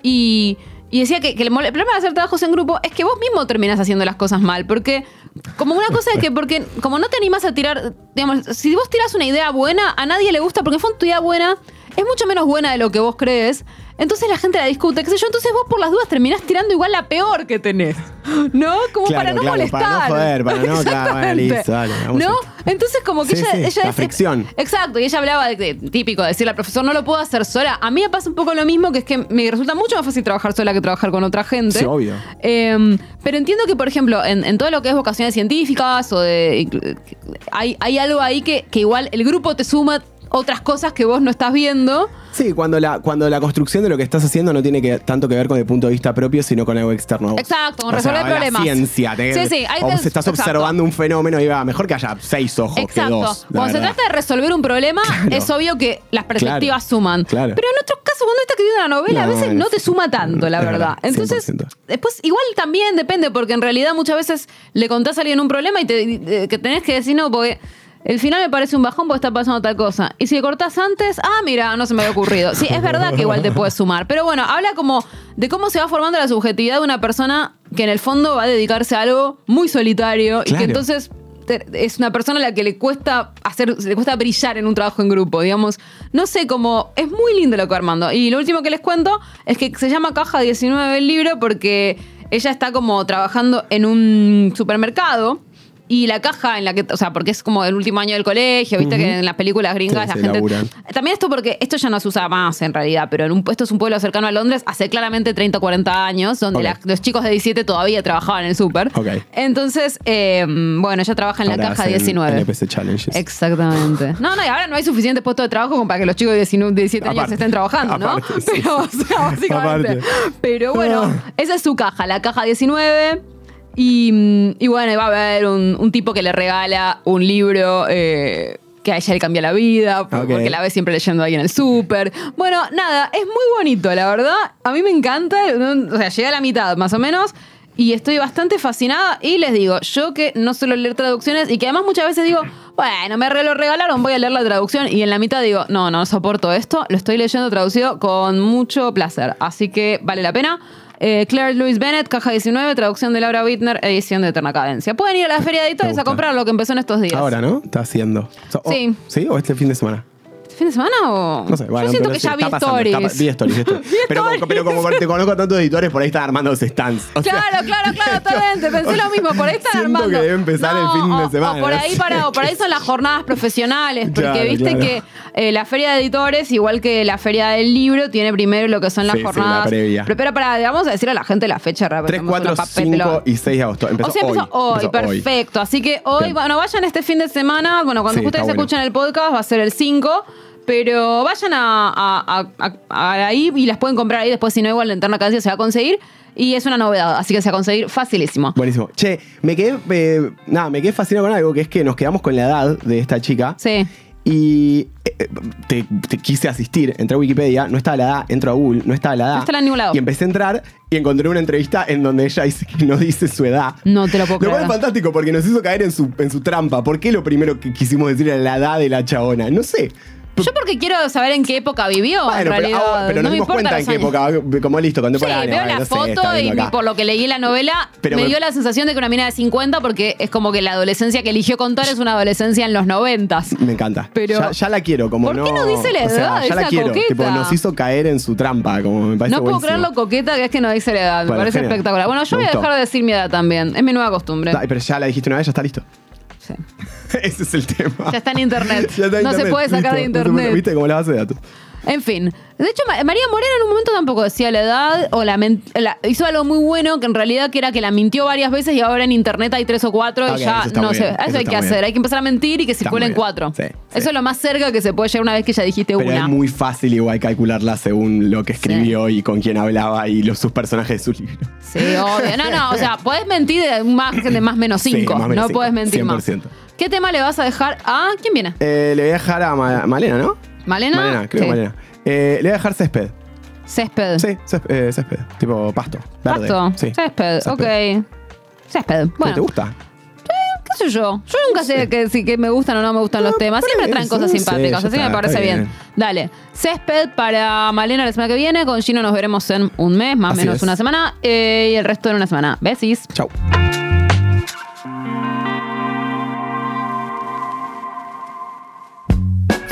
y, y decía que, que el, el problema de hacer trabajos en grupo es que vos mismo terminás haciendo las cosas mal. Porque, como una cosa es que, porque como no te animás a tirar, digamos, si vos tirás una idea buena, a nadie le gusta, porque en fondo tu idea buena es mucho menos buena de lo que vos crees. Entonces la gente la discute, qué sé yo. Entonces vos por las dudas terminás tirando igual la peor que tenés. ¿No? Como Claro, para no claro, molestar. para no joder, para no, claro, *laughs* bueno, listo, dale, vamos ¿No? a- Entonces como que Sí, ella, sí, ella la es- fricción. Exacto, y ella hablaba de, de- típico, de decirle al profesor, no lo puedo hacer sola. A mí me pasa un poco lo mismo, que es que me resulta mucho más fácil trabajar sola que trabajar con otra gente. Sí, obvio. Eh, pero entiendo que, por ejemplo, en, en todo lo que es vocaciones científicas o de. Hay, hay algo ahí que, que igual el grupo te suma otras cosas que vos no estás viendo. Sí, cuando la, cuando la construcción de lo que estás haciendo no tiene que, tanto que ver con el punto de vista propio, sino con algo externo. a vos. Exacto, con O sea, resolver la problemas. ciencia. te- Sí, sí, hay o vos estás exacto. observando un fenómeno y va, mejor que haya seis ojos que dos. la Cuando se verdad. trata de resolver un problema, es obvio que las perspectivas Claro, suman. claro. Pero en otros casos, cuando estás escribiendo una novela, a veces no te suma tanto, la Es verdad. verdad, Entonces, 100%. después, igual también depende, porque en realidad muchas veces le contás a alguien un problema y te, eh, que tenés que decir no, porque. El final me parece un bajón porque está pasando tal cosa. Y si le cortás antes, ah, mira, no se me había ocurrido. Sí, es verdad que igual te puedes sumar. Pero bueno, habla como de cómo se va formando la subjetividad de una persona que en el fondo va a dedicarse a algo muy solitario y que entonces es una persona a la que le cuesta hacer, le cuesta brillar en un trabajo en grupo, digamos. No sé, como es muy lindo lo que Armando. Y lo último que les cuento es que se llama Caja 19 el libro porque ella está como trabajando en un supermercado. Y la caja en la que, o sea, porque es como el último año del colegio, viste que en las películas gringas Sí, la gente. laburan. También esto porque esto ya no se usa más en realidad, pero en un esto es un pueblo cercano a Londres hace claramente 30 o 40 años, donde la- los chicos de 17 todavía trabajaban en el súper. Ok. Entonces, eh, bueno, ella trabaja en la caja hacen 19. NPC Challenges. Exactamente. No, no, y ahora no hay suficiente puesto de trabajo como para que los chicos de 19, de 17 años estén trabajando, ¿no? Aparte, sí, *laughs* Pero, o sea, básicamente. Aparte. Pero bueno, Ah. esa es su caja, la caja 19. Y, mm, y bueno, va a haber un, un tipo que le regala un libro eh, que a ella le cambia la vida, porque la ve siempre leyendo ahí en el súper. Bueno, nada, es muy bonito, la verdad. A mí me encanta, o sea, llegué a la mitad más o menos. Y estoy bastante fascinada. Y les digo, yo que no suelo leer traducciones y que además muchas veces digo, *clears throat* bueno, me lo regalaron, voy a leer la traducción. Y en la mitad digo, no, no soporto esto. Lo estoy leyendo traducido con mucho placer. Así que vale la pena. Eh, Claire Louise Bennett, caja 19, traducción de Laura Wittner, edición de Eterna Cadencia. Pueden ir a la feria de editores a comprar lo que empezó en estos días. Ahora, ¿no? Está haciendo. So- o- Sí. ¿Sí? ¿O este fin de semana? ¿Este ¿Fin de semana o.? No sé, bueno, Yo siento que sí, ya vi está pasando, stories. está pa- vi stories, *laughs* stories. pero, como- pero como te conozco a tantos editores, por ahí están armando los stands. O sea, Claro, claro, claro, *laughs* totalmente. Pensé lo mismo. Por ahí están Siento armando. que debe empezar el fin de o- semana, O por ahí, para, o por ahí son las jornadas profesionales. Porque Claro, viste claro. que eh, la feria de editores, igual que la feria del libro, tiene primero lo que son las Sí, sí, la jornadas. previa. Pero, pero para, vamos a decir a la gente la fecha. 3, repasamos 4, una papel, 5 pero- y 6 de agosto. Empezó o sea, empezó hoy, Empezó perfecto. Así que hoy, Bien. bueno, vayan este fin de semana. Bueno, cuando Sí, ustedes está bueno. escuchan el podcast va a ser el 5. Pero vayan a, a- a- a- a ahí y las pueden comprar ahí. Después, si no, igual la interna cadencia se va a conseguir. Y es una novedad, así que se va a conseguir facilísimo. Buenísimo. Che, me quedé, eh, nada, me quedé fascinado con algo, que es que nos quedamos con la edad de esta chica. Sí. Y eh, te, te quise asistir, entré a Wikipedia, no estaba la edad, entro a Google, no estaba la edad. No está en ningún lado. Y empecé a entrar y encontré una entrevista en donde ella dice que no dice su edad. No te lo puedo Lo cual creer. es fantástico porque nos hizo caer en su, en su trampa. ¿Por qué lo primero que quisimos decir era la edad de la chabona? No sé. Yo porque quiero saber en qué época vivió, Bueno, en pero, realidad. ah, pero no nos me dimos cuenta en qué época, como listo, Sí, contemporánea. veo la no sé, foto está y acá. por lo que leí la novela Pero me me- dio la sensación de que una mina de 50 porque es como que la adolescencia que eligió contar es una adolescencia en los 90. Me encanta. Pero- ya, ya la quiero, como ¿Por no. qué no dice la o sea, edad? ya la Esa quiero. coqueta. Tipo, nos hizo caer en su trampa, como me parece No puedo creer lo coqueta que es que no dice la edad. Me Bueno, parece genial. espectacular. Bueno, yo Me voy a dejar de decir mi edad también. Es mi nueva costumbre. Pero ya la dijiste una vez, ya está listo. Sí. *laughs* Ese es el tema. Ya está en internet. *laughs* Ya está en no se internet, puede sacar de se internet. ¿Viste como la base de datos? En fin. De hecho, Ma- María Morena en un momento tampoco decía la edad o la, la- hizo algo muy bueno que en realidad que era que la mintió varias veces y ahora en internet hay tres o cuatro y ya no sé. Eso, eso hay que hacer. bien. Hay que empezar a mentir y que circulen cuatro. Sí, sí. Eso es lo más cerca que se puede llegar una vez que ya dijiste Pero una. es muy fácil igual calcularla según lo que escribió y con quién hablaba y los, sus personajes de su libro. Sí, obvio. No, no, o sea, podés mentir de margen de más menos Sí, 5. más menos no cinco, podés mentir más. 100%. ¿Qué tema le vas a dejar a. ¿Quién viene? Eh, le voy a dejar a Ma- Malena, ¿no? ¿Malena? Malena, creo Sí. que Malena. Eh, le voy a dejar césped. Césped. Sí, césped, eh, césped. Tipo pasto. Verde. Pasto. Sí. Césped. Ok. Césped. ¿Qué Bueno. ¿Te gusta? ¿Qué sé yo? Yo nunca sé que, si que me gustan o no me gustan los temas. Siempre traen cosas sí, simpáticas, ya así que me parece está bien. bien. Dale. Césped para Malena la semana que viene. Con Gino nos veremos en un mes, más o Así menos es. una semana. eh, y el resto en una semana. Besis. Chau.